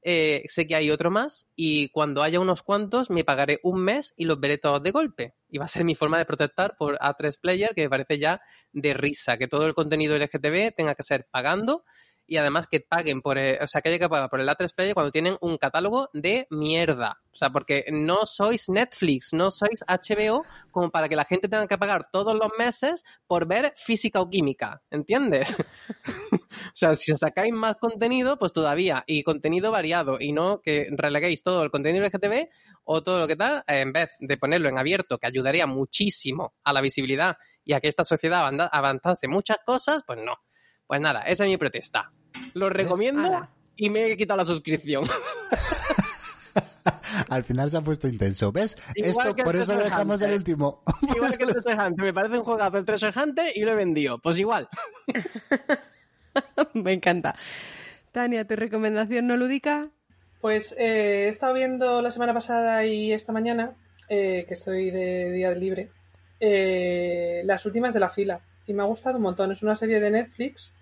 eh, sé que hay otro más y cuando haya unos cuantos me pagaré un mes y los veré todos de golpe. Y va a ser mi forma de protestar por A3 Player, que me parece ya de risa, que todo el contenido LGTB tenga que ser pagando y además que paguen por, eh, o sea, que haya que pagar por el A3 Player cuando tienen un catálogo de mierda. O sea, porque no sois Netflix, no sois HBO como para que la gente tenga que pagar todos los meses por ver física o química, ¿entiendes? o sea, si sacáis más contenido, pues todavía, y contenido variado, y no que releguéis todo el contenido LGTB o todo lo que tal, en vez de ponerlo en abierto, que ayudaría muchísimo a la visibilidad y a que esta sociedad avanzase muchas cosas, pues no. Pues nada, esa es mi protesta. Lo recomiendo y me he quitado la suscripción. Al final se ha puesto intenso. ¿Ves? Igual Esto, por eso lo dejamos el último. igual que el Treasure Hunter. Me parece un juegazo el Treasure Hunter y lo he vendido. Pues igual. Me encanta. Tania, ¿tu recomendación no lúdica? Pues eh, he estado viendo la semana pasada y esta mañana, eh, que estoy de día libre, eh, las últimas de la fila. Y me ha gustado un montón. Es una serie de Netflix.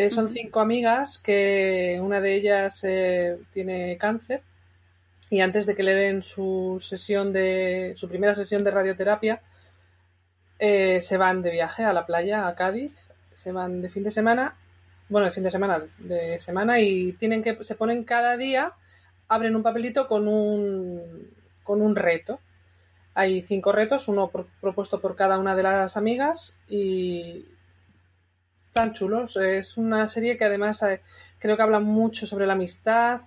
Eh, son cinco amigas que una de ellas eh, tiene cáncer y antes de que le den su sesión de su primera sesión de radioterapia eh, se van de viaje a la playa a Cádiz. Se van de fin de semana bueno de fin de semana de semana y tienen que se ponen cada día abren un papelito con un con un reto. Hay cinco retos uno pro- propuesto por cada una de las amigas y tan chulos es una serie que además eh, creo que habla mucho sobre la amistad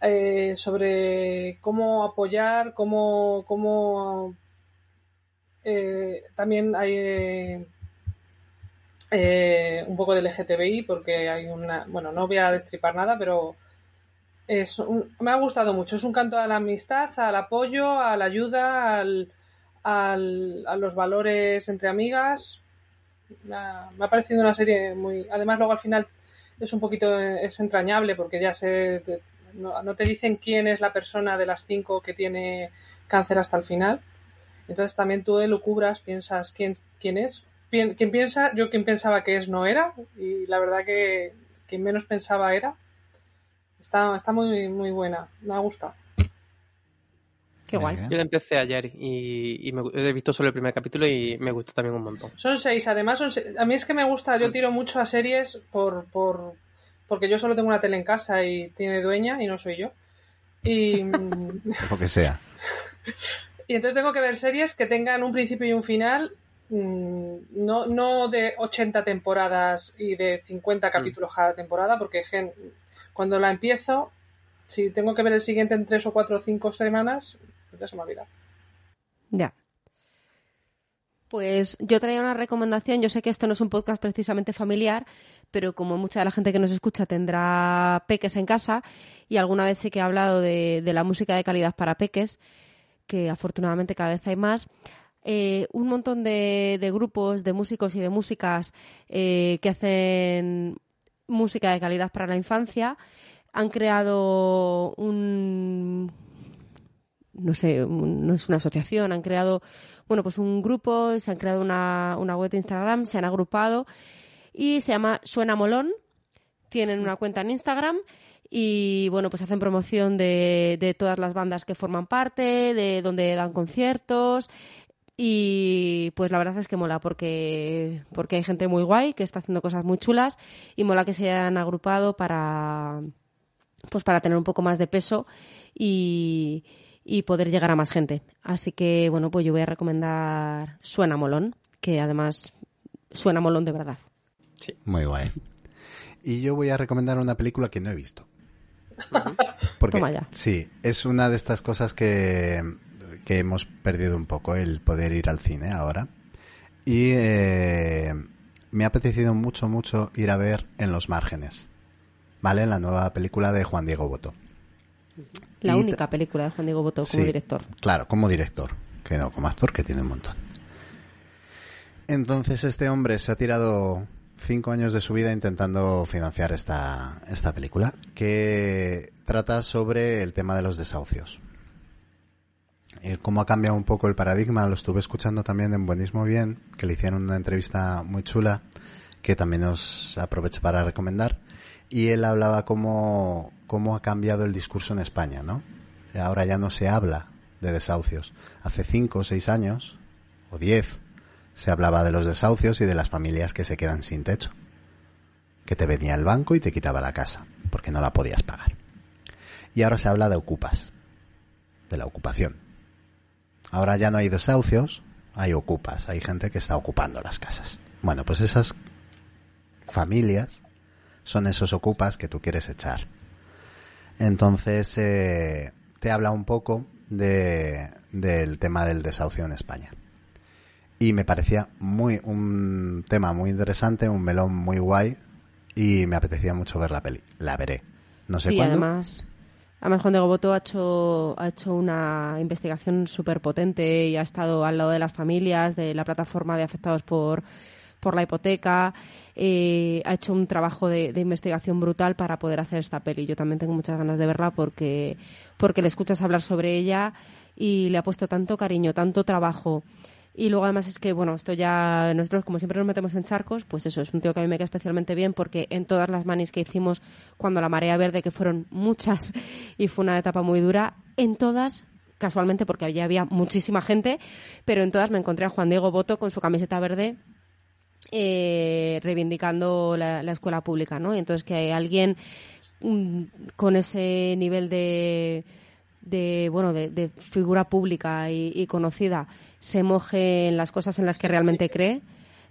eh, sobre cómo apoyar, cómo, cómo eh, también hay eh, un poco de LGTBI porque hay una, bueno, no voy a destripar nada, pero es un- me ha gustado mucho. Es un canto a la amistad, al apoyo, a la ayuda, al, al- a los valores entre amigas. Ha, me ha parecido una serie muy. Además, luego al final es un poquito es entrañable porque ya se no, no te dicen quién es la persona de las cinco que tiene cáncer hasta el final. Entonces también tú elucubras, piensas quién, quién es. Piensa, yo quien pensaba que es no era, y la verdad que quien menos pensaba era. Está, está muy, muy buena, me ha gustado. Qué guay. Yo la empecé ayer y, y me, he visto solo el primer capítulo y me gustó también un montón. Son seis, además son se- a mí es que me gusta, yo tiro mucho a series por, por porque yo solo tengo una tele en casa y tiene dueña y no soy yo. Y, Lo que sea. y entonces tengo que ver series que tengan un principio y un final, mm, no, no de 80 temporadas y de 50 capítulos cada temporada, porque gen- cuando la empiezo, si tengo que ver el siguiente en tres o cuatro o cinco semanas, ya se me. Ya. Pues yo traía una recomendación. Yo sé que esto no es un podcast precisamente familiar, pero como mucha de la gente que nos escucha tendrá peques en casa, y alguna vez sí que he hablado de, de la música de calidad para peques, que afortunadamente cada vez hay más. eh, un montón de, de grupos de músicos y de músicas eh, que hacen música de calidad para la infancia han creado un no sé, no es una asociación, han creado, bueno, pues un grupo, se han creado una, una web de Instagram, se han agrupado y se llama Suena Molón. Tienen una cuenta en Instagram y, bueno, pues hacen promoción de, de todas las bandas que forman parte, de donde dan conciertos y pues la verdad es que mola porque, porque hay gente muy guay que está haciendo cosas muy chulas y mola que se hayan agrupado para pues para tener un poco más de peso y, y poder llegar a más gente. Así que bueno, pues yo voy a recomendar Suena Molón, que además suena molón de verdad. Muy guay. Y yo voy a recomendar una película que no he visto. Porque, Toma ya. Sí, es una de estas cosas que, que hemos perdido un poco, el poder ir al cine ahora. Y eh, me ha apetecido mucho, mucho ir a ver En los márgenes. ¿Vale? La nueva película de Juan Diego Boto. La Y única película de Juan Diego Boto como Sí, director. Claro, como director. Que no, como actor, que tiene un montón. Entonces este hombre se ha tirado cinco años de su vida intentando financiar esta, esta película, que trata sobre el tema de los desahucios. Eh, cómo ha cambiado un poco el paradigma, lo estuve escuchando también en Buenismo Bien, que le hicieron una entrevista muy chula, que también os aprovecho para recomendar, y él hablaba cómo, cómo ha cambiado el discurso en España, ¿no? Ahora ya no se habla de desahucios. Hace cinco o seis años, o diez, se hablaba de los desahucios y de las familias que se quedan sin techo. que te venía el banco y te quitaba la casa, porque no la podías pagar. Y ahora se habla de ocupas, de la ocupación. Ahora ya no hay desahucios, hay ocupas, hay gente que está ocupando las casas. Bueno, pues esas familias son esos ocupas que tú quieres echar. Entonces, eh, te habla un poco de, del tema del desahucio en España. Y me parecía muy un tema muy interesante, un melón muy guay y me apetecía mucho ver la peli. La veré. No sé sí, cuándo. además, además Juan de Goboto ha hecho, ha hecho una investigación súper potente y ha estado al lado de las familias, de la plataforma de afectados por, por la hipoteca, eh, ha hecho un trabajo de, de investigación brutal para poder hacer esta peli. Yo también tengo muchas ganas de verla porque, porque le escuchas hablar sobre ella y le ha puesto tanto cariño, tanto trabajo. Y luego además es que, bueno, esto ya, nosotros como siempre nos metemos en charcos, pues eso, es un tío que a mí me queda especialmente bien porque en todas las manis que hicimos cuando la marea verde, que fueron muchas y fue una etapa muy dura, en todas, casualmente porque allí había muchísima gente, pero en todas me encontré a Juan Diego Boto con su camiseta verde eh, reivindicando la, la escuela pública, ¿no? Y entonces que hay alguien mm, con ese nivel de, de bueno de, de figura pública y, y conocida se moje en las cosas en las que realmente cree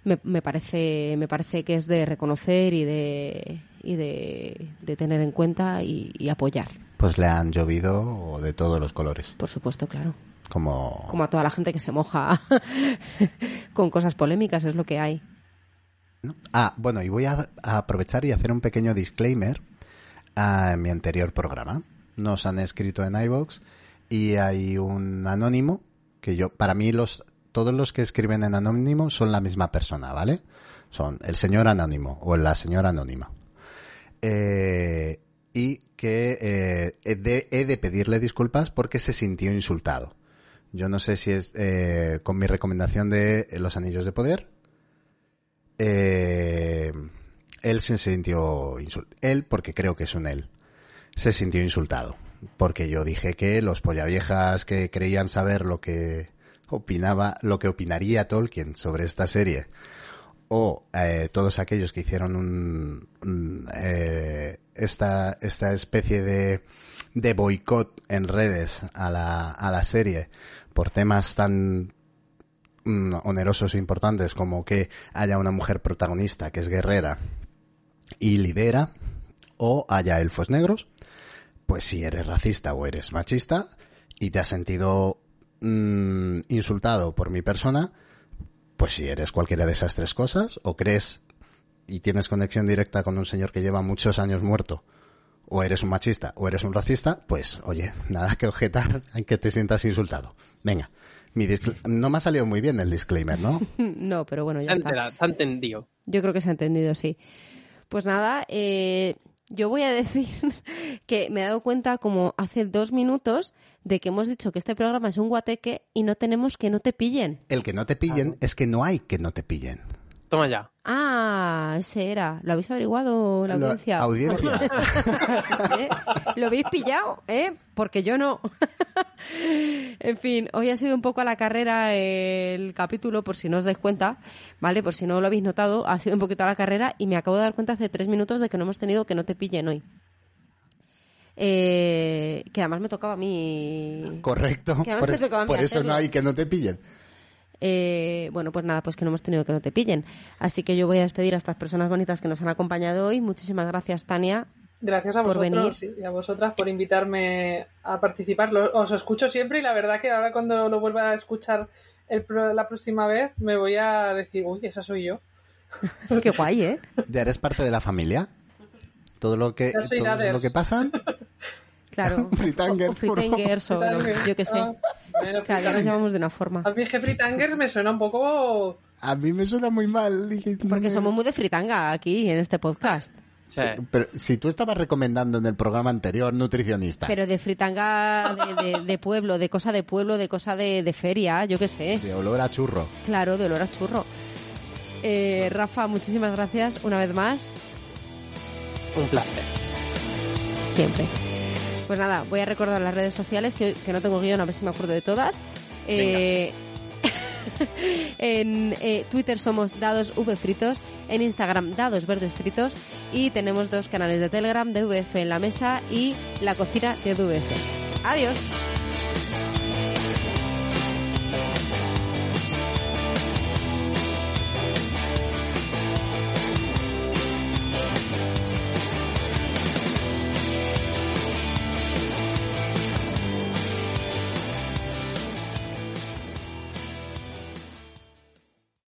me, me parece me parece que es de reconocer y de y de, de tener en cuenta y, y apoyar Pues le han llovido de todos los colores. por supuesto claro Como, como a toda la gente que se moja con cosas polémicas es lo que hay Ah, bueno, y voy a, aprovechar y hacer un pequeño disclaimer a mi anterior programa. Nos han escrito en iVoox y hay un anónimo que yo, para mí los, todos los que escriben en anónimo son la misma persona, ¿vale? Son el señor anónimo o la señora anónima. Eh, y que eh, he, de, he de pedirle disculpas porque se sintió insultado. Yo no sé si es eh, con mi recomendación de Los Anillos de Poder. Eh, él se sintió. Él, porque creo que es un él, se sintió insultado. Porque yo dije que los pollaviejas que creían saber lo que opinaba, lo que opinaría Tolkien sobre esta serie, o eh, todos aquellos que hicieron un, eh, esta, esta especie de, de boicot en redes a la, a la serie por temas tan onerosos e importantes como que haya una mujer protagonista que es guerrera y lidera, o haya elfos negros, pues si eres racista o eres machista y te has sentido mm, insultado por mi persona, pues si eres cualquiera de esas tres cosas, o crees y tienes conexión directa con un señor que lleva muchos años muerto, o eres un machista o eres un racista, pues oye, nada que objetar en que te sientas insultado. Venga, mi no me ha salido muy bien el disclaimer, ¿no? no pero bueno ya Se ha está se ha entendido. Yo creo que se ha entendido, sí. Pues nada, eh, yo voy a decir que me he dado cuenta como hace dos minutos de que hemos dicho que este programa es un guateque y no tenemos que no te pillen. El que no te pillen es que no hay que no te pillen. Toma ya. Ah, ese era. ¿Lo habéis averiguado la Lo- audiencia? audiencia. ¿Eh? ¿Lo habéis pillado? ¿Eh? Porque yo no. en fin, hoy ha sido un poco a la carrera el capítulo, por si no os dais cuenta, ¿vale? Por si no lo habéis notado, ha sido un poquito a la carrera y me acabo de dar cuenta hace tres minutos de que no hemos tenido que no te pillen hoy. Eh, que además me tocaba a mí. Correcto. Por, te es- tocaba a mí por eso hacerlo. no hay que no te pillen. Eh, bueno, pues nada, pues que no hemos tenido que no te pillen. Así que yo voy a despedir a estas personas bonitas que nos han acompañado hoy. Muchísimas gracias, Tania. Gracias a por vosotros y a vosotras por invitarme a participar. Os escucho siempre y la verdad que ahora cuando lo vuelva a escuchar el pro- la próxima vez me voy a decir, uy, esa soy yo. Qué guay, ¿eh? Ya eres parte de la familia. Todo lo que, todo lo que pasa, Claro. Fritangers, O, o fritangers, o yo qué sé. Ah, bueno, Cada nos fritanguers. llamamos de una forma. A mí Jeffrey Tangers me suena un poco... a mí me suena muy mal. Porque somos muy de fritanga aquí en este podcast. Sí. Pero si tú estabas recomendando en el programa anterior nutricionista, Pero de fritanga de, de- de pueblo, de cosa de pueblo, de cosa de, de feria, yo qué sé. de olor a churro. Claro, de olor a churro. Eh, Rafa, muchísimas gracias una vez más. Un placer. Siempre. Pues nada, voy a recordar las redes sociales, que, que no tengo guion, a ver si me acuerdo de todas. Eh, en eh, Twitter somos Dados V Fritos, en Instagram Dados Verdes Fritos y tenemos dos canales de Telegram, DVF en la mesa y la cocina de DVF. Adiós.